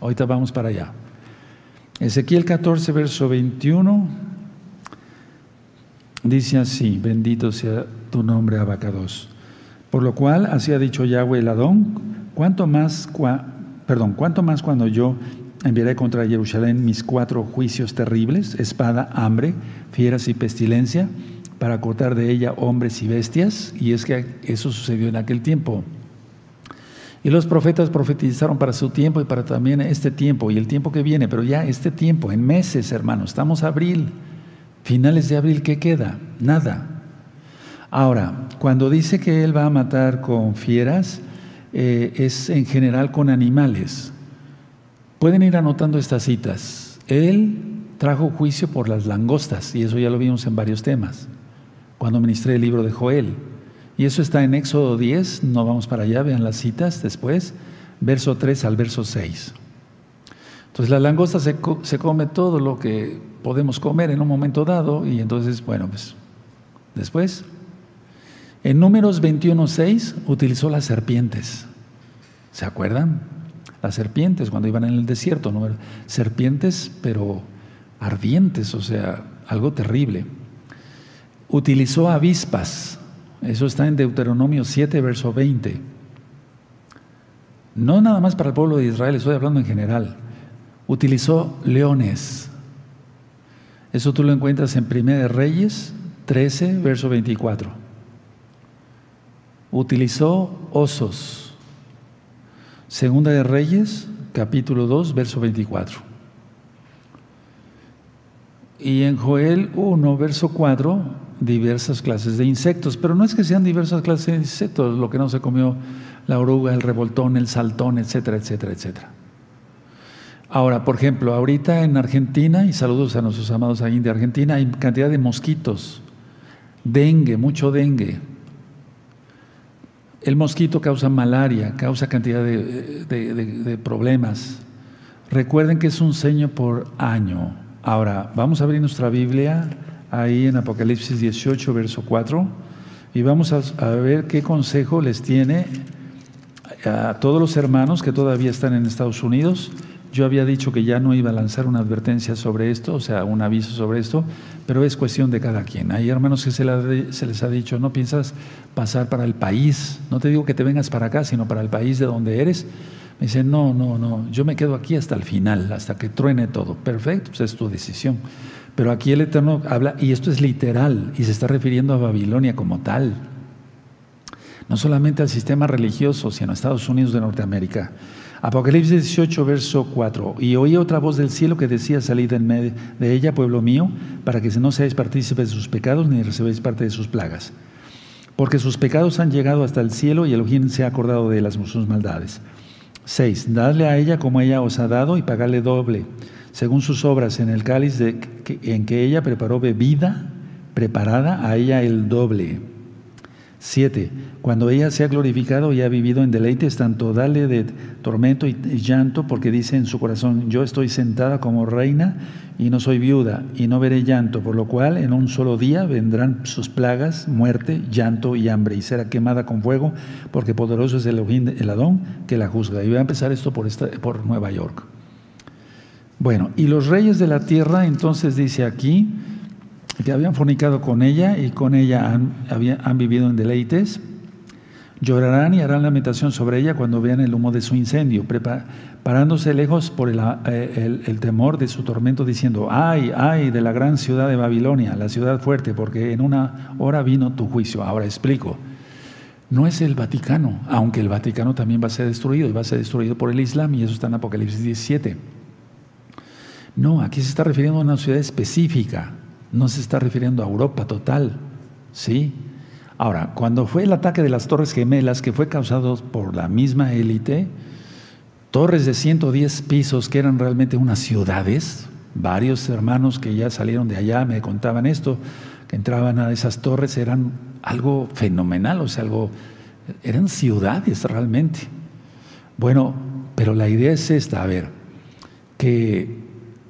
Speaker 1: Ahorita vamos para allá. Ezequiel 14, verso 21, dice así, bendito sea tu nombre, Abacados. Por lo cual, así ha dicho Yahweh el Adón, cuánto más, perdón, más cuando yo enviaré contra Jerusalén mis cuatro juicios terribles, espada, hambre, fieras y pestilencia, para cortar de ella hombres y bestias, y es que eso sucedió en aquel tiempo. Y los profetas profetizaron para su tiempo y para también este tiempo y el tiempo que viene, pero ya este tiempo, en meses, hermanos, estamos abril, finales de abril, ¿qué queda? Nada. Ahora, cuando dice que Él va a matar con fieras, eh, es en general con animales. Pueden ir anotando estas citas. Él trajo juicio por las langostas, y eso ya lo vimos en varios temas, cuando ministré el libro de Joel. Y eso está en Éxodo 10, no vamos para allá, vean las citas después, verso 3 al verso 6. Entonces la langosta se, se come todo lo que podemos comer en un momento dado y entonces, bueno, pues después. En números 21.6 utilizó las serpientes. ¿Se acuerdan? Las serpientes cuando iban en el desierto, ¿no? serpientes pero ardientes, o sea, algo terrible. Utilizó avispas, eso está en Deuteronomio 7, verso 20. No nada más para el pueblo de Israel, estoy hablando en general. Utilizó leones. Eso tú lo encuentras en 1 Reyes 13, verso 24. Utilizó osos. Segunda de Reyes, capítulo 2, verso 24. Y en Joel 1, verso 4, diversas clases de insectos, pero no es que sean diversas clases de insectos, lo que no se comió la oruga, el revoltón, el saltón, etcétera, etcétera, etcétera. Ahora, por ejemplo, ahorita en Argentina, y saludos a nuestros amados ahí de Argentina, hay cantidad de mosquitos, dengue, mucho dengue. El mosquito causa malaria, causa cantidad de, problemas. Recuerden que es un sueño por año. Ahora, vamos a abrir nuestra Biblia ahí en Apocalipsis 18, verso 4, y vamos a, ver qué consejo les tiene a todos los hermanos que todavía están en Estados Unidos. Yo había dicho que ya no iba a lanzar una advertencia sobre esto, o sea, un aviso sobre esto, pero es cuestión de cada quien. Hay hermanos que se, les ha dicho, no piensas pasar para el país, no te digo que te vengas para acá, sino para el país de donde eres. Me dicen, no, no, no, yo me quedo aquí hasta el final, hasta que truene todo. Perfecto, pues es tu decisión. Pero aquí el Eterno habla, y esto es literal, y se está refiriendo a Babilonia como tal. No solamente al sistema religioso, sino a Estados Unidos de Norteamérica. Apocalipsis 18, verso 4. Y oí otra voz del cielo que decía, salid en medio de ella, pueblo mío, para que no seáis partícipes de sus pecados ni recibáis parte de sus plagas. Porque sus pecados han llegado hasta el cielo y Elohim se ha acordado de las sus maldades. 6. Dadle a ella como ella os ha dado y pagadle doble según sus obras en el cáliz de, en que ella preparó bebida preparada a ella el doble. Siete, cuando ella se ha glorificado y ha vivido en deleites, tanto dale de tormento y llanto, porque dice en su corazón, yo estoy sentada como reina y no soy viuda, y no veré llanto, por lo cual en un solo día vendrán sus plagas, muerte, llanto y hambre, y será quemada con fuego, porque poderoso es el el Adón que la juzga. Y voy a empezar esto por Nueva York. Bueno, y los reyes de la tierra, entonces dice aquí, que habían fornicado con ella y con ella han, vivido en deleites, llorarán y harán lamentación sobre ella cuando vean el humo de su incendio, parándose lejos por eh, el, temor de su tormento, diciendo, ay, ay, de la gran ciudad de Babilonia, la ciudad fuerte, porque en una hora vino tu juicio. Ahora explico. No es el Vaticano, aunque el Vaticano también va a ser destruido y va a ser destruido por el Islam, y eso está en Apocalipsis 17. No, aquí se está refiriendo a una ciudad específica, no se está refiriendo a Europa total. ¿Sí? Ahora, cuando fue el ataque de las Torres Gemelas, que fue causado por la misma élite, torres de 110 pisos que eran realmente unas ciudades, varios hermanos que ya salieron de allá me contaban esto, que entraban a esas torres, eran algo fenomenal, o sea, algo, eran ciudades realmente. Bueno, pero la idea es esta, a ver, que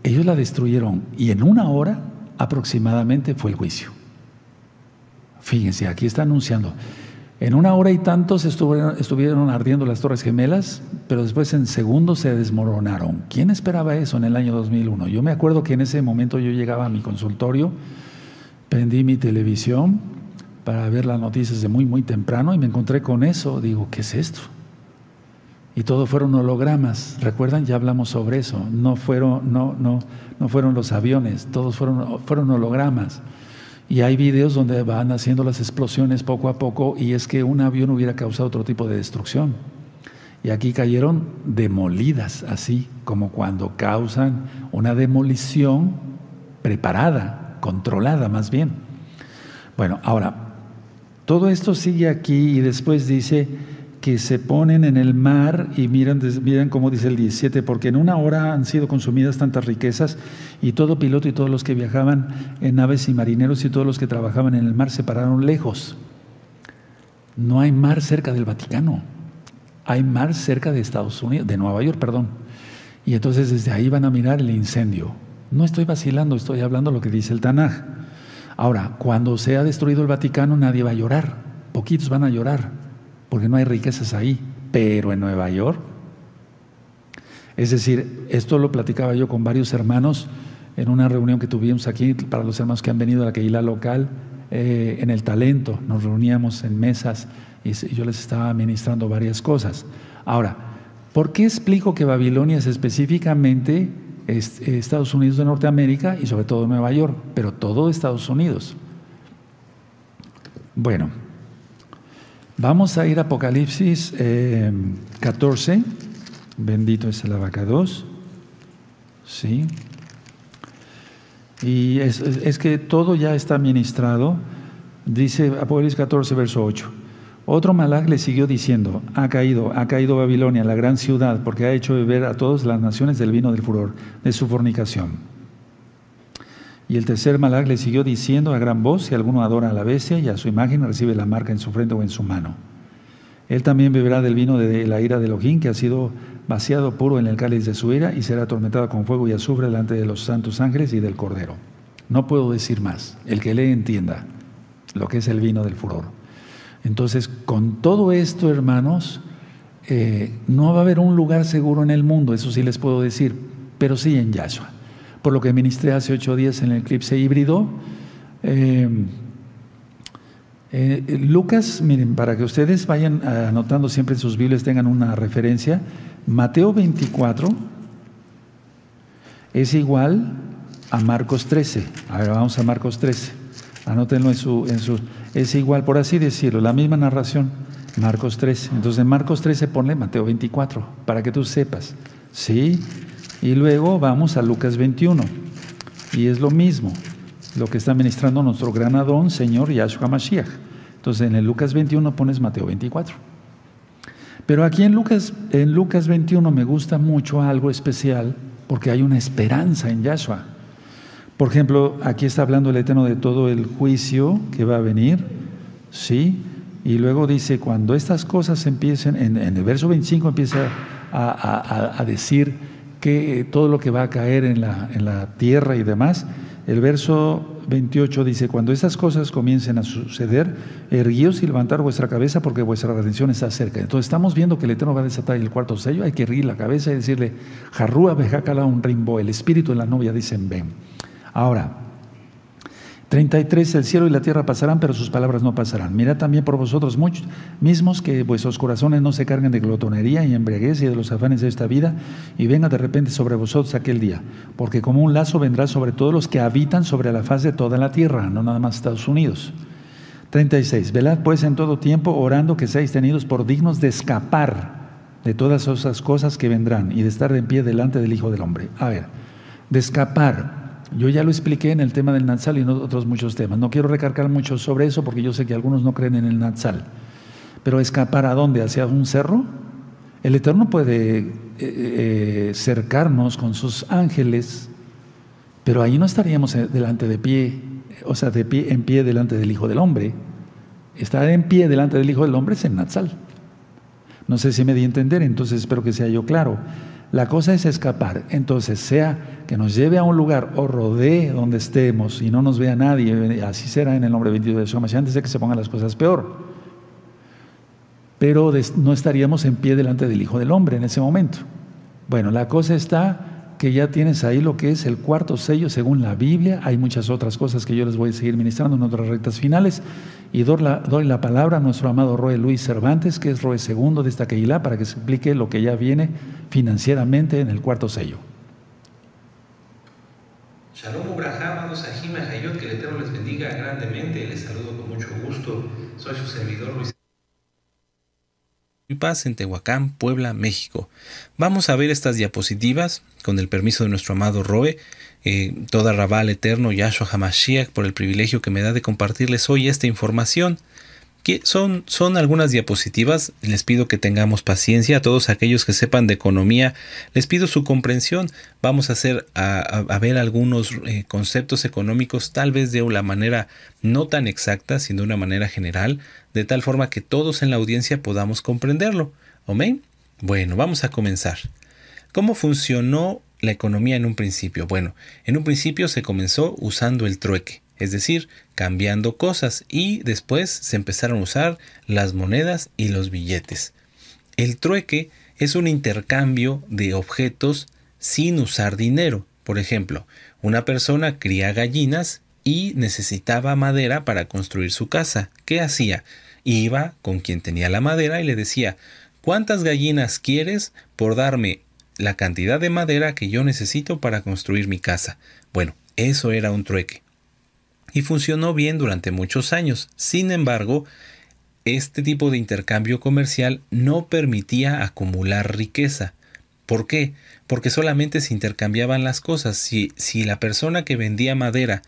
Speaker 1: ellos la destruyeron y en una hora aproximadamente fue el juicio. Fíjense, aquí está anunciando. En una hora y tantos estuvieron, estuvieron, ardiendo las Torres Gemelas, pero después en segundos se desmoronaron. ¿Quién esperaba eso en el año 2001? Yo me acuerdo que en ese momento yo llegaba a mi consultorio, prendí mi televisión para ver las noticias de muy, muy temprano y me encontré con eso. Digo, ¿qué es esto? Y todo fueron hologramas. ¿Recuerdan? Ya hablamos sobre eso. No fueron, no, no, no fueron los aviones, todos fueron, fueron hologramas. Y hay videos donde van haciendo las explosiones poco a poco y es que un avión hubiera causado otro tipo de destrucción. Y aquí cayeron demolidas, así como cuando causan una demolición preparada, controlada más bien. Bueno, ahora, todo esto sigue aquí y después dice, que se ponen en el mar y miran, miran como dice el 17, porque en una hora han sido consumidas tantas riquezas y todo piloto y todos los que viajaban en naves y marineros y todos los que trabajaban en el mar se pararon lejos. No hay mar cerca del Vaticano, hay mar cerca de Estados Unidos, de Nueva York, perdón. Y entonces desde ahí van a mirar el incendio. No estoy vacilando, estoy hablando lo que dice el Tanaj. Ahora, cuando sea destruido el Vaticano, nadie va a llorar, poquitos van a llorar porque no hay riquezas ahí, pero en Nueva York. Es decir, esto lo platicaba yo con varios hermanos en una reunión que tuvimos aquí para los hermanos que han venido a la Keila local, eh, en el talento, nos reuníamos en mesas y yo les estaba ministrando varias cosas. Ahora, ¿por qué explico que Babilonia es específicamente Estados Unidos de Norteamérica y sobre todo Nueva York, pero todo Estados Unidos? Bueno, Vamos a ir a Apocalipsis 14. Eh, Bendito es el abacados. Sí. Y es, que todo ya está ministrado. Dice Apocalipsis 14, verso 8. Otro malach le siguió diciendo, ha caído, ha caído Babilonia, la gran ciudad, porque ha hecho beber a todas las naciones del vino del furor, de su fornicación. Y el tercer malach le siguió diciendo a gran voz, si alguno adora a la bestia y a su imagen recibe la marca en su frente o en su mano. Él también beberá del vino de la ira de Elohim, que ha sido vaciado puro en el cáliz de su ira, y será atormentado con fuego y azufre delante de los santos ángeles y del Cordero. No puedo decir más. El que le entienda lo que es el vino del furor. Entonces, con todo esto, hermanos, eh, no va a haber un lugar seguro en el mundo, eso sí les puedo decir, pero sí en Yahshua por lo que ministré hace ocho días en el eclipse híbrido. Eh, eh, Lucas, miren, para que ustedes vayan anotando siempre en sus Biblias, tengan una referencia, Mateo 24 es igual a Marcos 13. A ver, vamos a Marcos 13. Anótenlo en su, en su, es igual, por así decirlo, la misma narración, Marcos 13. Entonces en Marcos 13 ponle Mateo 24, para que tú sepas. ¿Sí? Y luego vamos a Lucas 21. Y es lo mismo, lo que está ministrando nuestro gran Adón, Señor Yahshua Mashiach. Entonces en el Lucas 21 pones Mateo 24. Pero aquí en Lucas, en Lucas 21 me gusta mucho algo especial porque hay una esperanza en Yahshua. Por ejemplo, aquí está hablando el Eterno de todo el juicio que va a venir, ¿sí? Y luego dice, cuando estas cosas empiecen, en, el verso 25 empieza a, a decir, que todo lo que va a caer en la, en la tierra y demás. El verso 28 dice, cuando estas cosas comiencen a suceder, erguíos y levantar vuestra cabeza porque vuestra redención está cerca. Entonces estamos viendo que el Eterno va a desatar el cuarto sello, hay que erguir la cabeza y decirle, jarrúa bejacala un rimbo, el espíritu y la novia dicen ven. Ahora, 33, el cielo y la tierra pasarán, pero sus palabras no pasarán. Mirad también por vosotros muchos mismos que vuestros corazones no se carguen de glotonería y embriaguez y de los afanes de esta vida, y venga de repente sobre vosotros aquel día, porque como un lazo vendrá sobre todos los que habitan sobre la faz de toda la tierra, no nada más Estados Unidos. 36. Velad pues en todo tiempo orando que seáis tenidos por dignos de escapar de todas esas cosas que vendrán y de estar en pie delante del Hijo del Hombre. A ver, de escapar. Yo ya lo expliqué en el tema del Natsal y en otros muchos temas. No quiero recargar mucho sobre eso porque yo sé que algunos no creen en el Natsal. Pero escapar a dónde? ¿Hacia un cerro? El Eterno puede eh, eh, cercarnos con sus ángeles, pero ahí no estaríamos eh, delante de pie, o sea, de pie, en pie delante del Hijo del Hombre. Estar en pie delante del Hijo del Hombre es el Natsal. No sé si me di a entender, entonces espero que sea yo claro. La cosa es escapar. Entonces, sea que nos lleve a un lugar o rodee donde estemos y no nos vea nadie, así será en el nombre bendito de Yeshua antes de que se pongan las cosas peor. Pero no estaríamos en pie delante del Hijo del Hombre en ese momento. Bueno, la cosa está que ya tienes ahí lo que es el cuarto sello según la Biblia. Hay muchas otras cosas que yo les voy a seguir ministrando en otras rectas finales. Y doy la, palabra a nuestro amado Roe Luis Cervantes, que es Roe segundo de esta Keilah, para que se explique lo que ya viene financieramente en el cuarto sello.
Speaker 2: Shalom Ubrahá, amados Ajime Hayot, que el Eterno les bendiga grandemente. Les saludo con mucho gusto. Soy su servidor Luis. Paz en Tehuacán, Puebla, México. Vamos a ver estas diapositivas con el permiso de nuestro amado Roe. Eh, toda Rabal Eterno, Yahshua Hamashiach, por el privilegio que me da de compartirles hoy esta información son, son algunas diapositivas, les pido que tengamos paciencia, a todos aquellos que sepan de economía, les pido su comprensión, vamos a hacer, a, ver algunos eh, conceptos económicos tal vez de una manera no tan exacta, sino de una manera general, de tal forma que todos en la audiencia podamos comprenderlo. ¿Amén? Bueno, vamos a comenzar. ¿Cómo funcionó la economía en un principio? Bueno, en un principio se comenzó usando el trueque es decir, cambiando cosas y después se empezaron a usar las monedas y los billetes. El trueque es un intercambio de objetos sin usar dinero. Por ejemplo, una persona cría gallinas y necesitaba madera para construir su casa. ¿Qué hacía? Iba con quien tenía la madera y le decía, ¿cuántas gallinas quieres por darme la cantidad de madera que yo necesito para construir mi casa? Bueno, eso era un trueque y funcionó bien durante muchos años. Sin embargo, este tipo de intercambio comercial no permitía acumular riqueza. ¿Por qué? Porque solamente se intercambiaban las cosas. Si, si la persona que vendía madera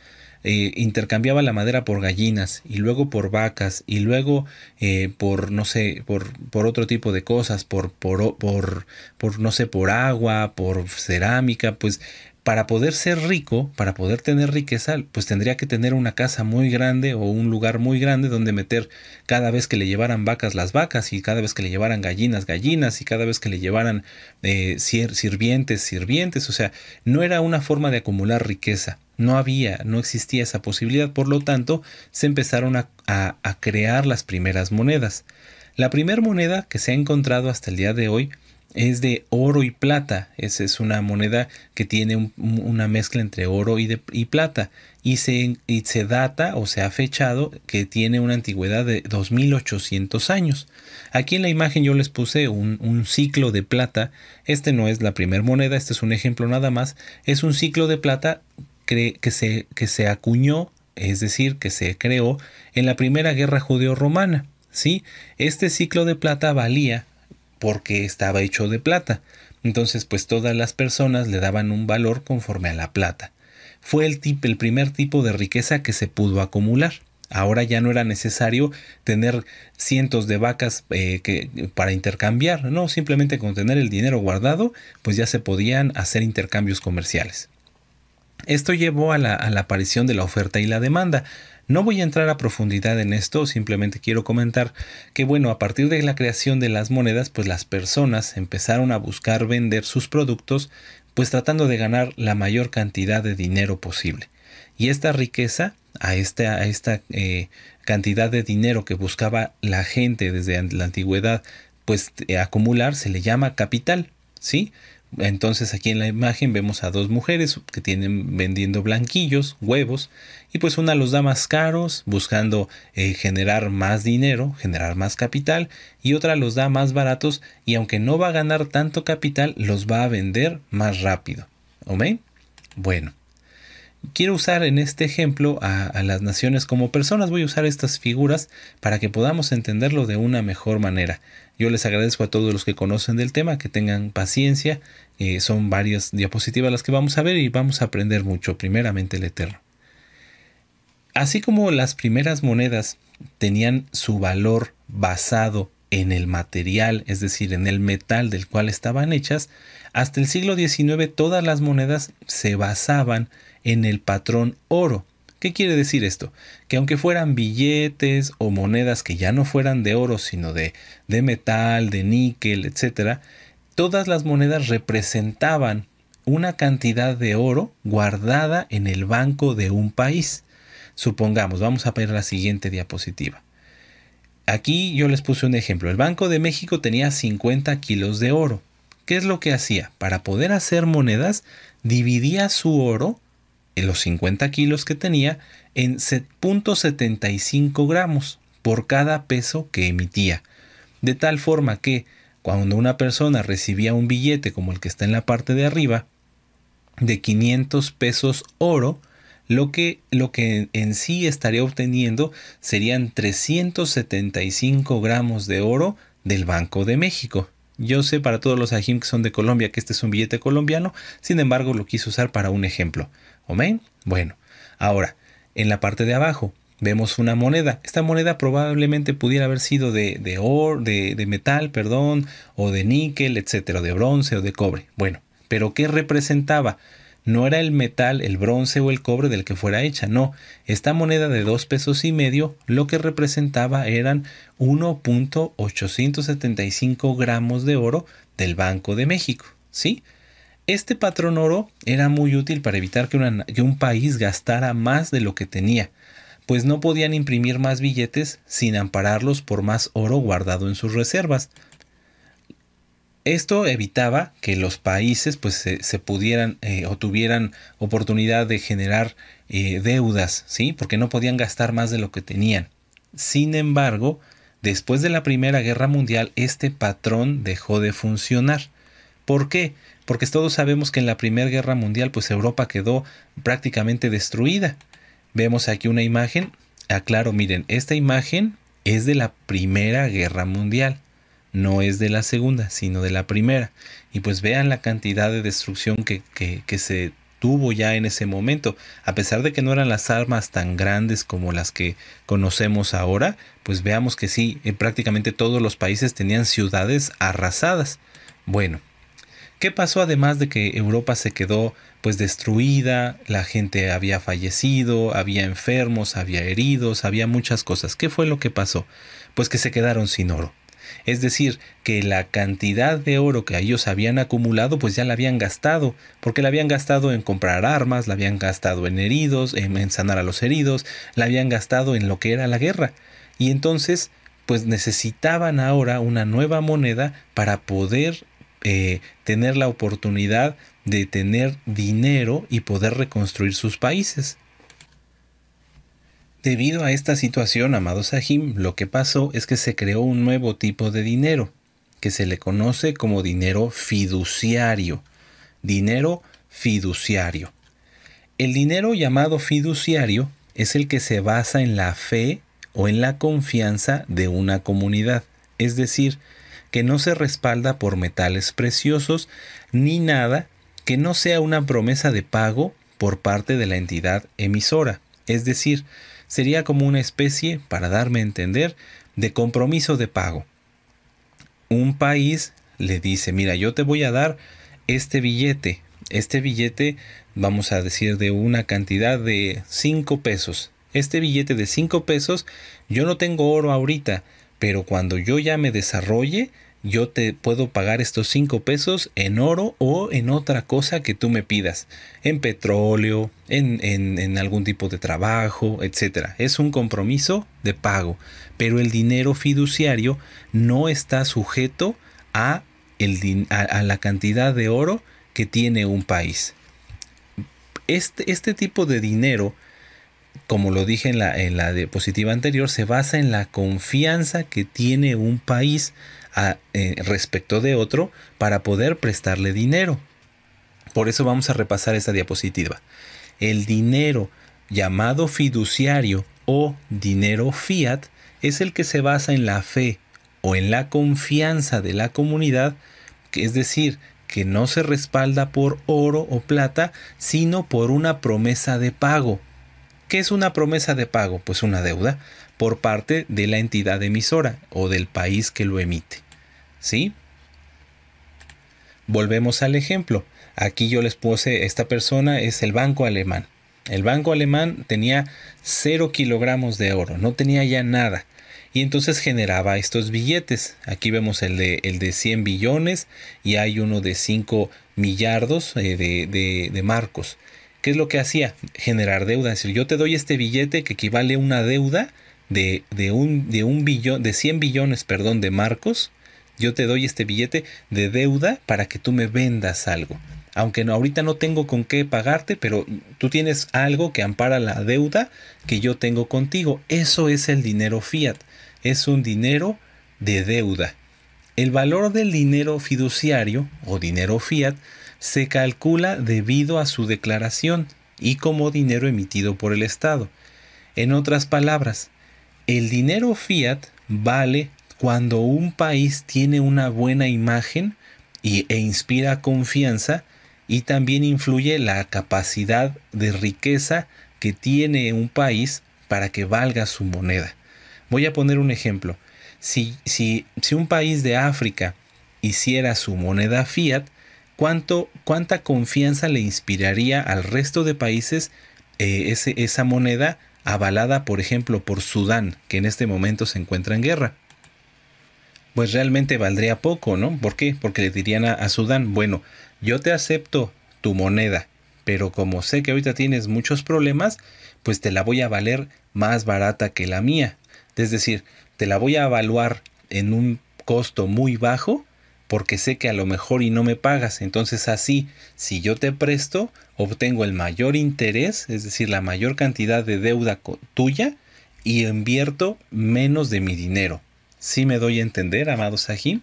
Speaker 2: eh, intercambiaba la madera por gallinas y luego por vacas y luego eh, por no sé por, por otro tipo de cosas por, por, por, por no sé por agua por cerámica pues para poder ser rico, para poder tener riqueza, pues tendría que tener una casa muy grande o un lugar muy grande donde meter cada vez que le llevaran vacas las vacas y cada vez que le llevaran gallinas gallinas y cada vez que le llevaran eh, sirvientes sirvientes. O sea, no era una forma de acumular riqueza. No había, no existía esa posibilidad. Por lo tanto, se empezaron a, a crear las primeras monedas. La primera moneda que se ha encontrado hasta el día de hoy es de oro y plata. Esa es una moneda que tiene una mezcla entre oro y, de, y plata. Y se, y se, data o se ha fechado que tiene una antigüedad de 2800 años. Aquí en la imagen yo les puse un, un ciclo de plata. Este no es la primera moneda, este es un ejemplo nada más. Es un ciclo de plata que, que, se, que se acuñó, es decir, que se creó en la primera guerra judeo-romana. ¿sí? Este ciclo de plata valía porque estaba hecho de plata. Entonces, pues todas las personas le daban un valor conforme a la plata. Fue el, primer tipo de riqueza que se pudo acumular. Ahora ya no era necesario tener cientos de vacas eh, que, para intercambiar, no, simplemente con tener el dinero guardado, pues ya se podían hacer intercambios comerciales. Esto llevó a la aparición de la oferta y la demanda. No voy a entrar a profundidad en esto, simplemente quiero comentar que bueno, a partir de la creación de las monedas, pues las personas empezaron a buscar vender sus productos, pues tratando de ganar la mayor cantidad de dinero posible. Y esta riqueza, a esta, a esta eh, cantidad de dinero que buscaba la gente desde la antigüedad, pues eh, acumular, se le llama capital, ¿sí? Entonces aquí en la imagen vemos a dos mujeres que tienen vendiendo blanquillos, huevos, y pues una los da más caros, buscando eh, generar más dinero, generar más capital, y otra los da más baratos, y aunque no va a ganar tanto capital, los va a vender más rápido. ¿Ok? Bueno. Quiero usar en este ejemplo a, las naciones como personas. Voy a usar estas figuras para que podamos entenderlo de una mejor manera. Yo les agradezco a todos los que conocen del tema, que tengan paciencia. Eh, son varias diapositivas las que vamos a ver y vamos a aprender mucho, primeramente el Eterno. Así como las primeras monedas tenían su valor basado en el material, es decir, en el metal del cual estaban hechas, hasta el siglo XIX todas las monedas se basaban en el patrón oro. ¿Qué quiere decir esto? Que aunque fueran billetes o monedas que ya no fueran de oro, sino de, de metal, de níquel, etc., todas las monedas representaban una cantidad de oro guardada en el banco de un país. Supongamos, vamos a ver la siguiente diapositiva. Aquí yo les puse un ejemplo. El Banco de México tenía 50 kilos de oro. ¿Qué es lo que hacía? Para poder hacer monedas, dividía su oro en los 50 kilos que tenía en 0.75 gramos por cada peso que emitía. De tal forma que cuando una persona recibía un billete como el que está en la parte de arriba de 500 pesos oro, lo que, lo que en sí estaría obteniendo serían 375 gramos de oro del Banco de México. Yo sé para todos los ajim que son de Colombia que este es un billete colombiano, sin embargo lo quise usar para un ejemplo. Bueno, ahora, en la parte de abajo vemos una moneda. Esta moneda probablemente pudiera haber sido de, de oro, de, de, metal, perdón, o de níquel, etcétera, de bronce o de cobre. Bueno, pero ¿qué representaba? No era el metal, el bronce o el cobre del que fuera hecha, no. Esta moneda de dos pesos y medio lo que representaba eran 1.875 gramos de oro del Banco de México, ¿sí? Este patrón oro era muy útil para evitar que, un país gastara más de lo que tenía, pues no podían imprimir más billetes sin ampararlos por más oro guardado en sus reservas. Esto evitaba que los países pues se, pudieran eh, o tuvieran oportunidad de generar eh, deudas, ¿sí? Porque no podían gastar más de lo que tenían. Sin embargo, después de la Primera Guerra Mundial, este patrón dejó de funcionar. ¿Por qué? Porque todos sabemos que en la Primera Guerra Mundial pues Europa quedó prácticamente destruida. Vemos aquí una imagen, aclaro, miren, esta imagen es de la Primera Guerra Mundial, no es de la Segunda, sino de la Primera. Y pues vean la cantidad de destrucción que, que, se tuvo ya en ese momento. A pesar de que no eran las armas tan grandes como las que conocemos ahora, pues veamos que sí, eh, prácticamente todos los países tenían ciudades arrasadas. Bueno, ¿Qué pasó además de que Europa se quedó pues destruida, la gente había fallecido, había enfermos, había heridos, había muchas cosas? ¿Qué fue lo que pasó? Pues que se quedaron sin oro. Es decir, que la cantidad de oro que ellos habían acumulado, pues ya la habían gastado, porque la habían gastado en comprar armas, la habían gastado en heridos, en sanar a los heridos, la habían gastado en lo que era la guerra. Y entonces, pues necesitaban ahora una nueva moneda para poder eh, tener la oportunidad de tener dinero y poder reconstruir sus países. Debido a esta situación, amado Sahim, lo que pasó es que se creó un nuevo tipo de dinero, que se le conoce como dinero fiduciario. Dinero fiduciario. El dinero llamado fiduciario es el que se basa en la fe o en la confianza de una comunidad, es decir, que no se respalda por metales preciosos ni nada que no sea una promesa de pago por parte de la entidad emisora. Es decir, sería como una especie, para darme a entender, de compromiso de pago. Un país le dice, mira, yo te voy a dar este billete. Este billete, vamos a decir, de una cantidad de 5 pesos. Este billete de 5 pesos, yo no tengo oro ahorita, pero cuando yo ya me desarrolle, yo te puedo pagar estos 5 pesos en oro o en otra cosa que tú me pidas, en petróleo, en, en, algún tipo de trabajo, etc. Es un compromiso de pago, pero el dinero fiduciario no está sujeto a el, a, la cantidad de oro que tiene un país. Este, este tipo de dinero, como lo dije en la, en la diapositiva anterior, se basa en la confianza que tiene un país eh, respecto de otro para poder prestarle dinero. Por eso vamos a repasar esta diapositiva. El dinero llamado fiduciario o dinero fiat es el que se basa en la fe o en la confianza de la comunidad, es decir, que no se respalda por oro o plata, sino por una promesa de pago. ¿Qué es una promesa de pago? Pues una deuda por parte de la entidad emisora o del país que lo emite. ¿Sí? Volvemos al ejemplo. Aquí yo les puse, esta persona es el banco alemán. El banco alemán tenía 0 kilogramos de oro, no tenía ya nada. Y entonces generaba estos billetes. Aquí vemos el de, el de 100 billones y hay uno de 5 millardos eh, de, de, marcos. ¿Qué es lo que hacía? Generar deuda. Es decir, yo te doy este billete que equivale a una deuda de, de, un, de, un billón, de 100 billones perdón, de marcos. Yo te doy este billete de deuda para que tú me vendas algo aunque no, ahorita no tengo con qué pagarte, pero tú tienes algo que ampara la deuda que yo tengo contigo. Eso es el dinero fiat, es un dinero de deuda. El valor del dinero fiduciario o dinero fiat se calcula debido a su declaración y como dinero emitido por el Estado. En otras palabras, el dinero fiat vale cuando un país tiene una buena imagen y, e inspira confianza y también influye la capacidad de riqueza que tiene un país para que valga su moneda. Voy a poner un ejemplo. Si, si, si un país de África hiciera su moneda fiat, ¿cuánto, ¿cuánta confianza le inspiraría al resto de países eh, ese, esa moneda avalada, por ejemplo, por Sudán, que en este momento se encuentra en guerra? Pues realmente valdría poco, ¿no? ¿Por qué? Porque le dirían a Sudán, bueno, yo te acepto tu moneda, pero como sé que ahorita tienes muchos problemas, pues te la voy a valer más barata que la mía. Es decir, te la voy a evaluar en un costo muy bajo porque sé que a lo mejor y no me pagas. Entonces así, si yo te presto, obtengo el mayor interés, es decir, la mayor cantidad de deuda tuya y invierto menos de mi dinero. ¿Sí me doy a entender, amado Sahim?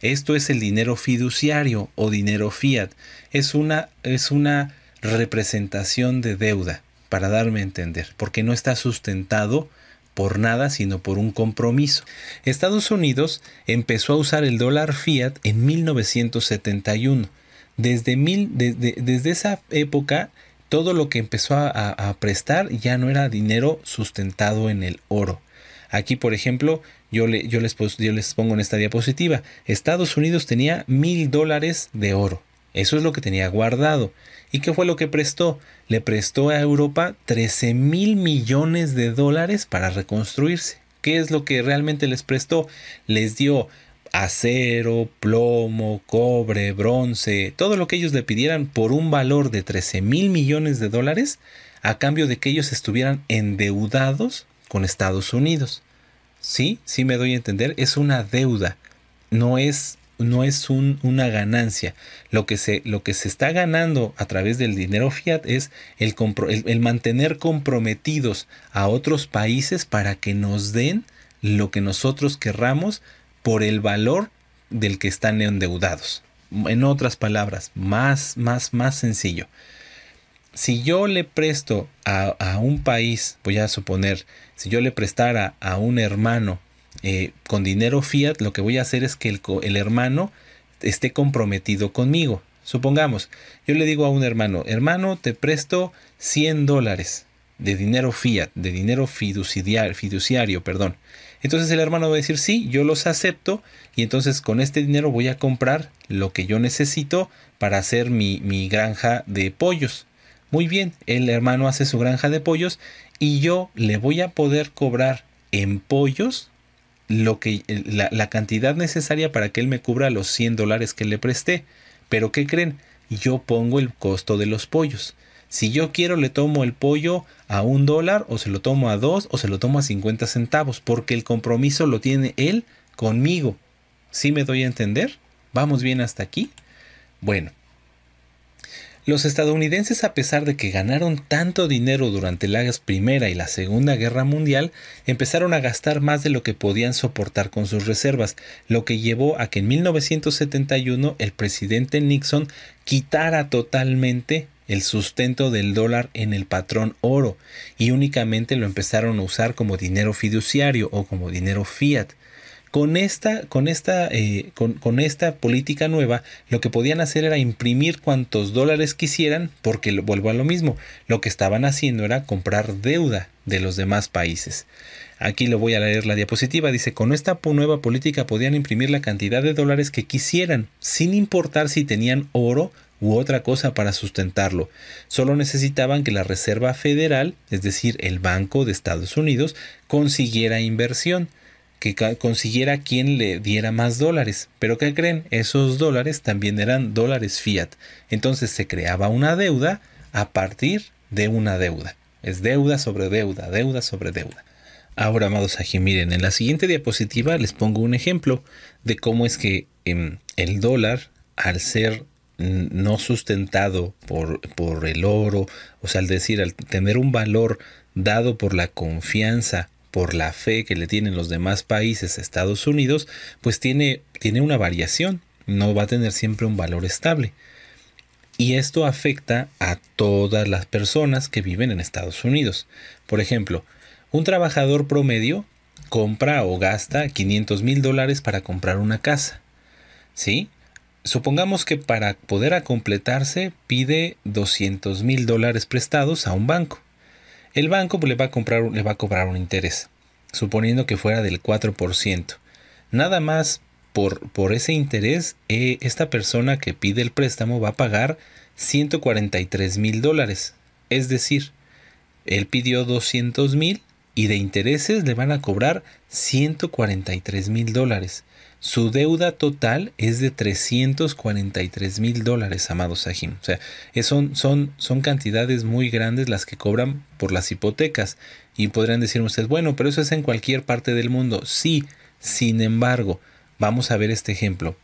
Speaker 2: Esto es el dinero fiduciario o dinero fiat. Es una, es una representación de deuda, para darme a entender, porque no está sustentado por nada, sino por un compromiso. Estados Unidos empezó a usar el dólar fiat en 1971. Desde, esa época, todo lo que empezó a prestar ya no era dinero sustentado en el oro. Aquí, por ejemplo, yo, les, yo les pongo en esta diapositiva. Estados Unidos tenía mil dólares de oro. Eso es lo que tenía guardado. ¿Y qué fue lo que prestó? Le prestó a Europa 13 mil millones de dólares para reconstruirse. ¿Qué es lo que realmente les prestó? Les dio acero, plomo, cobre, bronce, todo lo que ellos le pidieran por un valor de 13 mil millones de dólares a cambio de que ellos estuvieran endeudados con Estados Unidos. Sí, sí me doy a entender, es una deuda, no es, no es una ganancia. Lo que, se, lo que se está ganando a través del dinero fiat es el, el mantener comprometidos a otros países para que nos den lo que nosotros querramos por el valor del que están endeudados. En otras palabras, más, más, más sencillo si yo le presto a, un país, voy a suponer, si yo le prestara a un hermano eh, con dinero fiat, lo que voy a hacer es que el, el, hermano esté comprometido conmigo. Supongamos, yo le digo a un hermano, hermano, te presto 100 dólares de dinero fiat, de dinero fiduciario, fiduciario, perdón. Entonces el hermano va a decir, sí, yo los acepto y entonces con este dinero voy a comprar lo que yo necesito para hacer mi, mi granja de pollos. Muy bien, el hermano hace su granja de pollos y yo le voy a poder cobrar en pollos lo que, la, cantidad necesaria para que él me cubra los 100 dólares que le presté. Pero ¿qué creen? Yo pongo el costo de los pollos. Si yo quiero le tomo el pollo a un dólar o se lo tomo a dos o se lo tomo a 50 centavos porque el compromiso lo tiene él conmigo. ¿Sí me doy a entender? ¿Vamos bien hasta aquí? Bueno, los estadounidenses, a pesar de que ganaron tanto dinero durante la Primera y la Segunda Guerra Mundial, empezaron a gastar más de lo que podían soportar con sus reservas, lo que llevó a que en 1971 el presidente Nixon quitara totalmente el sustento del dólar en el patrón oro y únicamente lo empezaron a usar como dinero fiduciario o como dinero fiat. Con esta, con, esta, eh, con, esta política nueva, lo que podían hacer era imprimir cuantos dólares quisieran, porque vuelvo a lo mismo, lo que estaban haciendo era comprar deuda de los demás países. Aquí lo voy a leer la diapositiva. Dice, con esta nueva política podían imprimir la cantidad de dólares que quisieran, sin importar si tenían oro u otra cosa para sustentarlo. Solo necesitaban que la Reserva Federal, es decir, el Banco de Estados Unidos, consiguiera inversión que consiguiera quien le diera más dólares. Pero ¿qué creen? Esos dólares también eran dólares fiat. Entonces se creaba una deuda a partir de una deuda. Es deuda sobre deuda, deuda sobre deuda. Ahora, amados aquí, miren, en la siguiente diapositiva les pongo un ejemplo de cómo es que em, el dólar, al ser no sustentado por, por el oro, o sea, al decir, al tener un valor dado por la confianza por la fe que le tienen los demás países a Estados Unidos, pues tiene, tiene una variación, no va a tener siempre un valor estable. Y esto afecta a todas las personas que viven en Estados Unidos. Por ejemplo, un trabajador promedio compra o gasta 500 mil dólares para comprar una casa. ¿Sí? Supongamos que para poder completarse pide 200 mil dólares prestados a un banco. El banco le va a, comprar, le va a cobrar un interés, suponiendo que fuera del 4%. Nada más por, por ese interés, eh, esta persona que pide el préstamo va a pagar 143 mil dólares. Es decir, él pidió 200 mil y de intereses le van a cobrar 143 mil dólares. Su deuda total es de 343 mil dólares, amados Sahim. O sea, son, son, son cantidades muy grandes las que cobran por las hipotecas. Y podrían decir ustedes, bueno, pero eso es en cualquier parte del mundo. Sí, sin embargo, vamos a ver este ejemplo.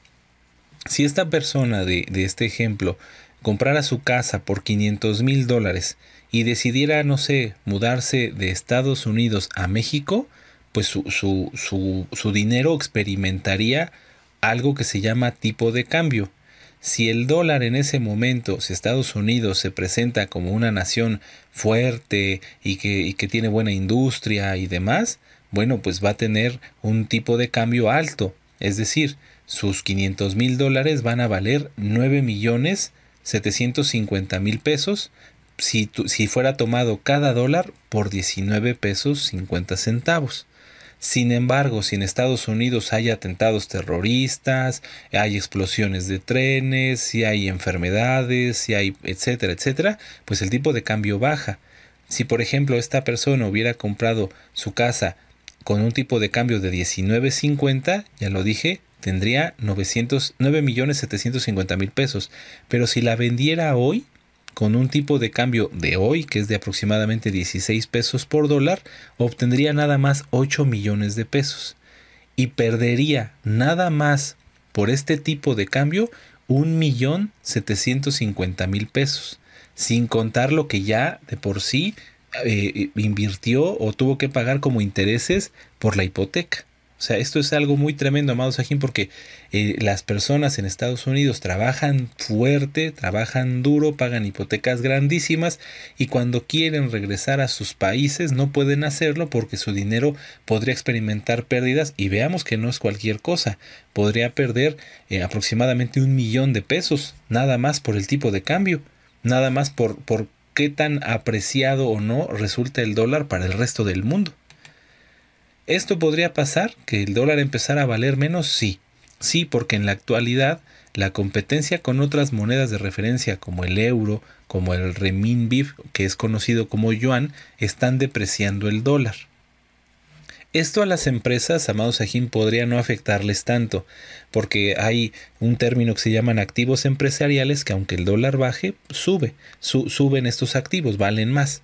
Speaker 2: Si esta persona de, de este ejemplo comprara su casa por 500 mil dólares y decidiera, no sé, mudarse de Estados Unidos a México, pues su, su, su, dinero experimentaría algo que se llama tipo de cambio. Si el dólar en ese momento, si Estados Unidos se presenta como una nación fuerte y que, y que tiene buena industria y demás, bueno, pues va a tener un tipo de cambio alto. Es decir, sus 500 mil dólares van a valer 9 millones 750 mil pesos si, si fuera tomado cada dólar por 19 pesos 50 centavos. Sin embargo, si en Estados Unidos hay atentados terroristas, hay explosiones de trenes, si hay enfermedades, si hay etcétera, etcétera, pues el tipo de cambio baja. Si por ejemplo esta persona hubiera comprado su casa con un tipo de cambio de 19.50, ya lo dije, tendría 900, millones 750 mil pesos. Pero si la vendiera hoy, con un tipo de cambio de hoy, que es de aproximadamente 16 pesos por dólar, obtendría nada más 8 millones de pesos. Y perdería nada más por este tipo de cambio un millón mil pesos. Sin contar lo que ya de por sí eh, invirtió o tuvo que pagar como intereses por la hipoteca. O sea, esto es algo muy tremendo, amados Sajín, porque eh, las personas en Estados Unidos trabajan fuerte, trabajan duro, pagan hipotecas grandísimas y cuando quieren regresar a sus países no pueden hacerlo porque su dinero podría experimentar pérdidas y veamos que no es cualquier cosa. Podría perder eh, aproximadamente un millón de pesos, nada más por el tipo de cambio, nada más por, por qué tan apreciado o no resulta el dólar para el resto del mundo. ¿Esto podría pasar? ¿Que el dólar empezara a valer menos? Sí. Sí, porque en la actualidad la competencia con otras monedas de referencia como el euro, como el renminbi, que es conocido como yuan, están depreciando el dólar. Esto a las empresas, amados Sajim, podría no afectarles tanto, porque hay un término que se llaman activos empresariales que aunque el dólar baje, sube, suben estos activos, valen más.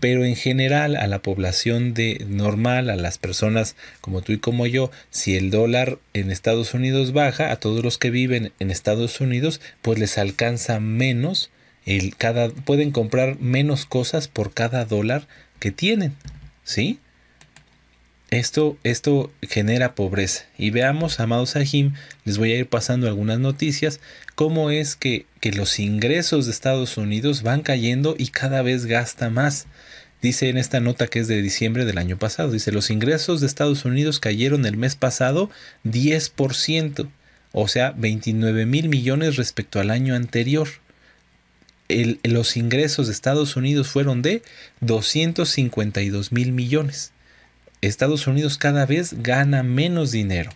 Speaker 2: Pero en general a la población de normal, a las personas como tú y como yo, si el dólar en Estados Unidos baja, a todos los que viven en Estados Unidos, pues les alcanza menos el cada pueden comprar menos cosas por cada dólar que tienen, ¿sí? Esto, esto genera pobreza. Y veamos, amados Sahim, les voy a ir pasando algunas noticias, cómo es que, que los ingresos de Estados Unidos van cayendo y cada vez gasta más. Dice en esta nota que es de diciembre del año pasado, dice, los ingresos de Estados Unidos cayeron el mes pasado 10%, o sea, 29 mil millones respecto al año anterior. El, los ingresos de Estados Unidos fueron de 252 mil millones. Estados Unidos cada vez gana menos dinero.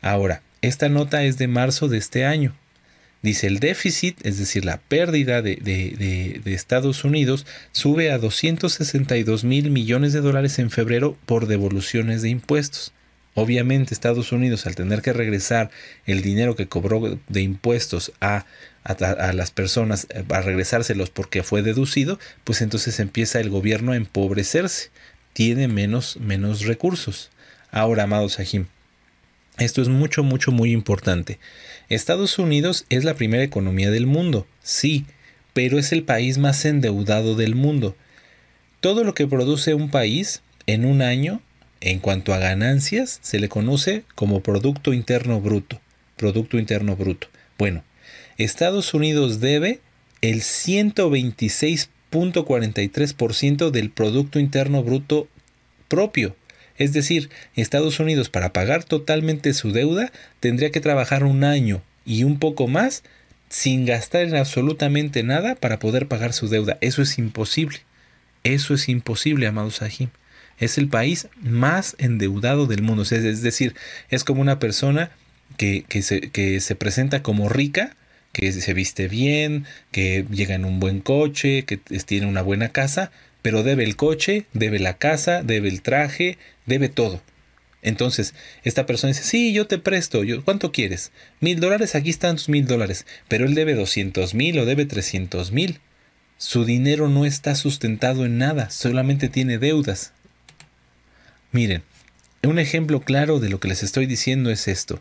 Speaker 2: Ahora, esta nota es de marzo de este año. Dice el déficit, es decir, la pérdida de, de, Estados Unidos, sube a 262 mil millones de dólares en febrero por devoluciones de impuestos. Obviamente Estados Unidos, al tener que regresar el dinero que cobró de impuestos a, a, las personas, a regresárselos porque fue deducido, pues entonces empieza el gobierno a empobrecerse tiene menos, menos recursos. Ahora, amados Sahim, esto es mucho, mucho, muy importante. Estados Unidos es la primera economía del mundo, sí, pero es el país más endeudado del mundo. Todo lo que produce un país en un año, en cuanto a ganancias, se le conoce como Producto Interno Bruto. Producto Interno Bruto. Bueno, Estados Unidos debe el 126 0.43% del Producto Interno Bruto propio. Es decir, Estados Unidos para pagar totalmente su deuda tendría que trabajar un año y un poco más sin gastar en absolutamente nada para poder pagar su deuda. Eso es imposible. Eso es imposible, amado Sahim. Es el país más endeudado del mundo. Es decir, es como una persona que, se presenta como rica, que se viste bien, que llega en un buen coche, que tiene una buena casa, pero debe el coche, debe la casa, debe el traje, debe todo. Entonces, esta persona dice, sí, yo te presto, yo, ¿cuánto quieres? Mil dólares, aquí están tus mil dólares, pero él debe doscientos mil o debe trescientos mil. Su dinero no está sustentado en nada, solamente tiene deudas. Miren, un ejemplo claro de lo que les estoy diciendo es esto.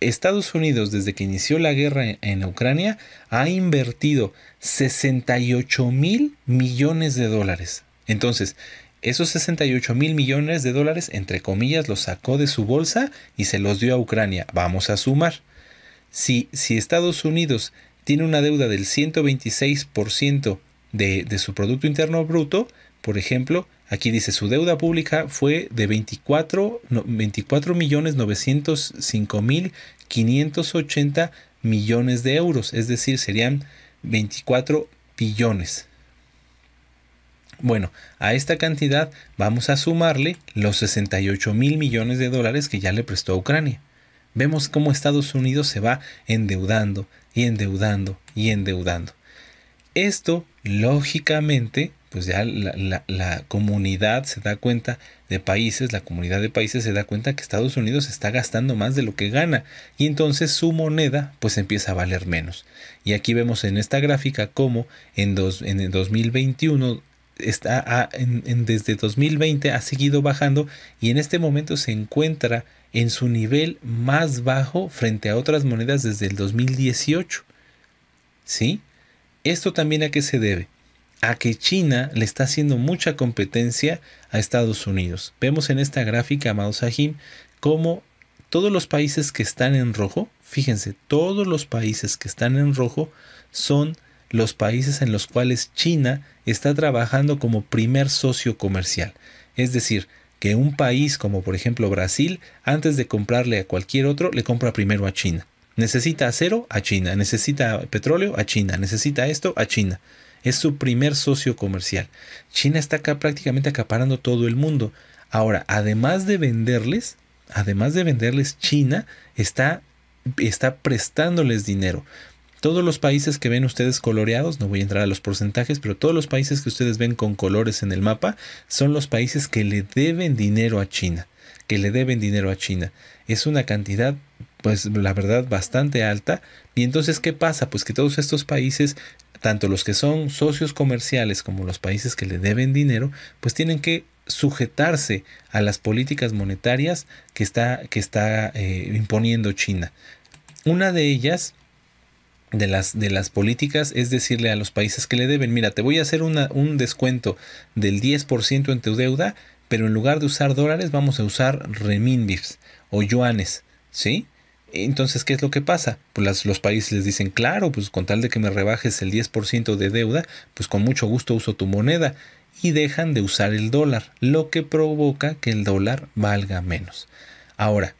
Speaker 2: Estados Unidos, desde que inició la guerra en Ucrania, ha invertido 68 mil millones de dólares. Entonces, esos 68 mil millones de dólares, entre comillas, los sacó de su bolsa y se los dio a Ucrania. Vamos a sumar. Si, si Estados Unidos tiene una deuda del 126% de, de su Producto Interno Bruto, por ejemplo, Aquí dice, su deuda pública fue de 24, 24 millones 905 mil 580 millones de euros, es decir, serían 24 billones. Bueno, a esta cantidad vamos a sumarle los 68 mil millones de dólares que ya le prestó a Ucrania. Vemos cómo Estados Unidos se va endeudando y endeudando y endeudando. Esto, lógicamente, pues ya la, comunidad se da cuenta de países, la comunidad de países se da cuenta que Estados Unidos está gastando más de lo que gana y entonces su moneda pues empieza a valer menos. Y aquí vemos en esta gráfica cómo en, dos, en el 2021 está en, desde 2020 ha seguido bajando y en este momento se encuentra en su nivel más bajo frente a otras monedas desde el 2018. ¿Sí? ¿Esto también a qué se debe? A que China le está haciendo mucha competencia a Estados Unidos. Vemos en esta gráfica, amados Sahim, cómo todos los países que están en rojo, fíjense, todos los países que están en rojo son los países en los cuales China está trabajando como primer socio comercial. Es decir, que un país como por ejemplo Brasil, antes de comprarle a cualquier otro, le compra primero a China. Necesita acero a China, necesita petróleo a China, necesita esto a China. Es su primer socio comercial. China está acá prácticamente acaparando todo el mundo. Ahora, además de venderles, además de venderles, China está, está prestándoles dinero. Todos los países que ven ustedes coloreados, no voy a entrar a los porcentajes, pero todos los países que ustedes ven con colores en el mapa son los países que le deben dinero a China, que le deben dinero a China. Es una cantidad pues la verdad bastante alta. Y entonces, ¿qué pasa? Pues que todos estos países tanto los que son socios comerciales como los países que le deben dinero, pues tienen que sujetarse a las políticas monetarias que está, que está eh, imponiendo China. Una de ellas, de las, de las políticas, es decirle a los países que le deben, mira, te voy a hacer un descuento del 10% en tu deuda, pero en lugar de usar dólares vamos a usar renminbis o yuanes, ¿sí? Entonces, ¿qué es lo que pasa? Pues los países les dicen, claro, pues con tal de que me rebajes el 10% de deuda, pues con mucho gusto uso tu moneda y dejan de usar el dólar, lo que provoca que el dólar valga menos. Ahora,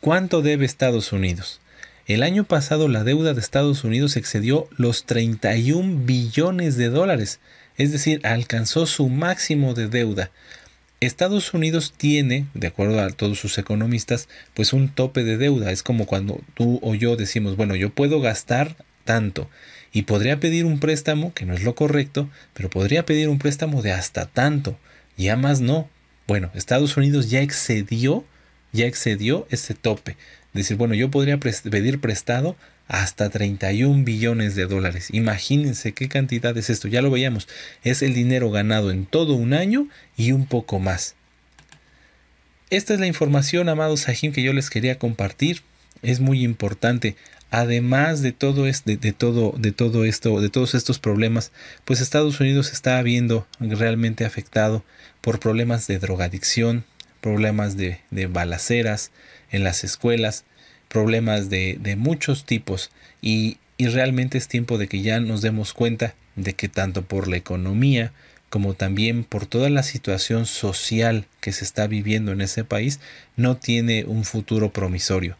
Speaker 2: ¿cuánto debe Estados Unidos? El año pasado la deuda de Estados Unidos excedió los 31 billones de dólares, es decir, alcanzó su máximo de deuda. Estados Unidos tiene, de acuerdo a todos sus economistas, pues un tope de deuda. Es como cuando tú o yo decimos, bueno, yo puedo gastar tanto y podría pedir un préstamo, que no es lo correcto, pero podría pedir un préstamo de hasta tanto. Ya más no. Bueno, Estados Unidos ya excedió, ya excedió ese tope. Decir, bueno, yo podría pedir prestado hasta 31 billones de dólares. Imagínense qué cantidad es esto. Ya lo veíamos. Es el dinero ganado en todo un año y un poco más. Esta es la información, amados Sahim, que yo les quería compartir. Es muy importante. Además de todo, de, de, todo, de todo esto, de todos estos problemas, pues Estados Unidos está viendo realmente afectado por problemas de drogadicción, problemas de balaceras en las escuelas, problemas de, de muchos tipos. Y, y realmente es tiempo de que ya nos demos cuenta de que tanto por la economía como también por toda la situación social que se está viviendo en ese país, no tiene un futuro promisorio.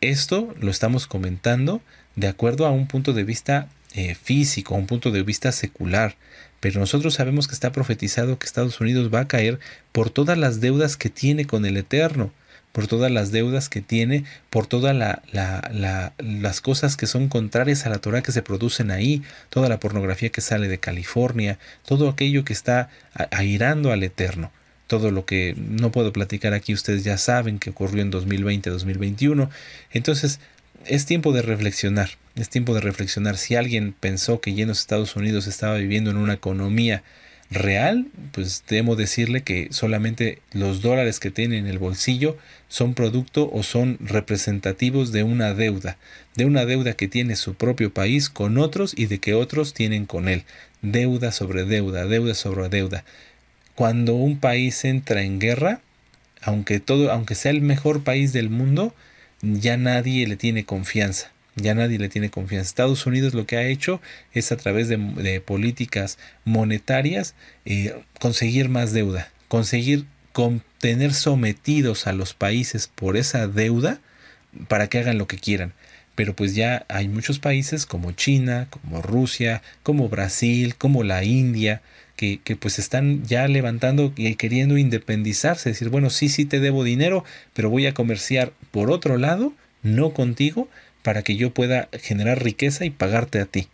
Speaker 2: Esto lo estamos comentando de acuerdo a un punto de vista eh, físico, a un punto de vista secular, pero nosotros sabemos que está profetizado que Estados Unidos va a caer por todas las deudas que tiene con el Eterno por todas las deudas que tiene, por todas la, la, las cosas que son contrarias a la Torah que se producen ahí, toda la pornografía que sale de California, todo aquello que está airando al Eterno. Todo lo que no puedo platicar aquí, ustedes ya saben que ocurrió en 2020-2021. Entonces, es tiempo de reflexionar, es tiempo de reflexionar. Si alguien pensó que llenos Estados Unidos estaba viviendo en una economía real, pues debo decirle que solamente los dólares que tiene en el bolsillo son producto o son representativos de una deuda, de una deuda que tiene su propio país con otros y de que otros tienen con él. Deuda sobre deuda, deuda sobre deuda. Cuando un país entra en guerra, aunque todo, aunque sea el mejor país del mundo, ya nadie le tiene confianza ya nadie le tiene confianza. Estados Unidos lo que ha hecho es a través de, políticas monetarias eh, conseguir más deuda, conseguir tener sometidos a los países por esa deuda para que hagan lo que quieran. Pero pues ya hay muchos países como China, como Rusia, como Brasil, como la India, que, que, pues están ya levantando y queriendo independizarse, decir, bueno, sí, sí te debo dinero, pero voy a comerciar por otro lado, no contigo, para que yo pueda generar riqueza y pagarte a ti.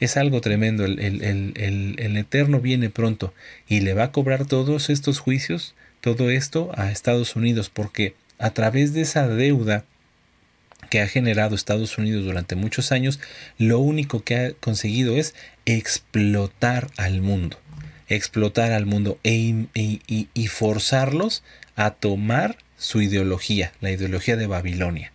Speaker 2: Es algo tremendo, el, el, Eterno viene pronto y le va a cobrar todos estos juicios, todo esto a Estados Unidos, porque a través de esa deuda que ha generado Estados Unidos durante muchos años, lo único que ha conseguido es explotar al mundo, explotar al mundo e, y forzarlos a tomar su ideología, la ideología de Babilonia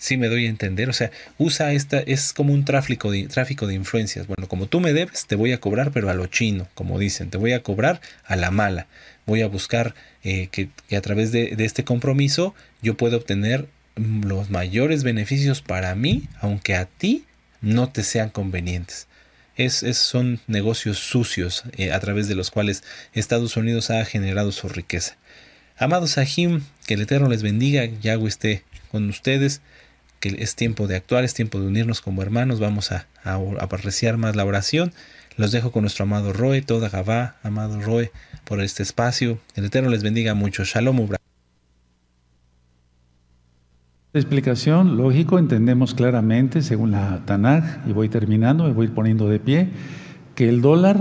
Speaker 2: si me doy a entender. O sea, usa esta, es como un tráfico de, tráfico de influencias. Bueno, como tú me debes, te voy a cobrar, pero a lo chino, como dicen, te voy a cobrar a la mala. Voy a buscar eh, que, a través de, este compromiso yo pueda obtener mm, los mayores beneficios para mí, aunque a ti no te sean convenientes. Es, es, son negocios sucios eh, a través de los cuales Estados Unidos ha generado su riqueza. Amados Sahim, que el Eterno les bendiga, Yahweh esté con ustedes que es tiempo de actuar, es tiempo de unirnos como hermanos, vamos a, apreciar más la oración. Los dejo con nuestro amado Roe, toda Gabá, amado Roe, por este espacio. El Eterno les bendiga mucho. Shalom, Ubra.
Speaker 1: Explicación, lógico, entendemos claramente, según la Tanaj, y voy terminando, me voy poniendo de pie, que el dólar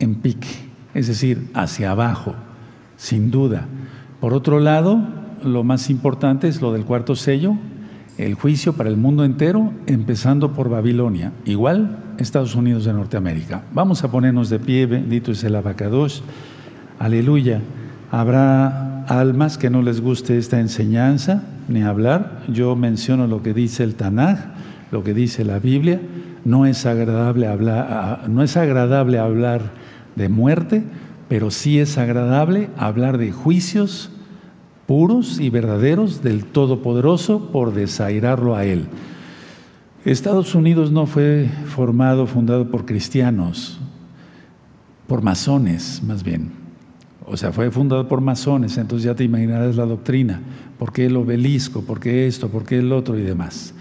Speaker 1: en pique, es decir, hacia abajo, sin duda. Por otro lado, lo más importante es lo del cuarto sello, el juicio para el mundo entero, empezando por Babilonia. Igual Estados Unidos de Norteamérica. Vamos a ponernos de pie, bendito es el abacados. Aleluya. Habrá almas que no les guste esta enseñanza ni hablar. Yo menciono lo que dice el Tanaj, lo que dice la Biblia. No es agradable hablar, no es agradable hablar de muerte, pero sí es agradable hablar de juicios puros y verdaderos del Todopoderoso por desairarlo a Él. Estados Unidos no fue formado, fundado por cristianos, por masones más bien. O sea, fue fundado por masones, entonces ya te imaginarás la doctrina. ¿Por qué el obelisco? ¿Por qué esto? ¿Por qué el otro? Y demás.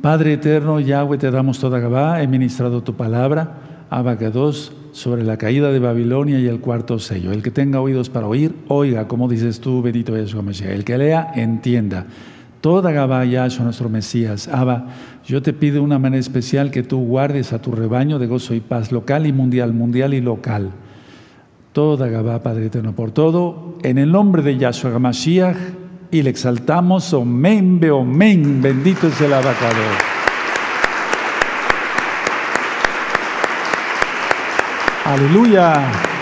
Speaker 1: Padre eterno, Yahweh, te damos toda Gabá, he ministrado tu palabra, Abacados, sobre la caída de Babilonia y el cuarto sello. El que tenga oídos para oír, oiga, como dices tú, bendito Yeshua Mesías. El que lea, entienda. Toda Gabá, Yahshua, nuestro Mesías. Abba, yo te pido una manera especial que tú guardes a tu rebaño de gozo y paz, local y mundial, mundial y local. Toda Gabá, Padre eterno, por todo, en el nombre de Yahshua Hamashiach, y le exaltamos, omen, omen, bendito es el abacador. Aleluya.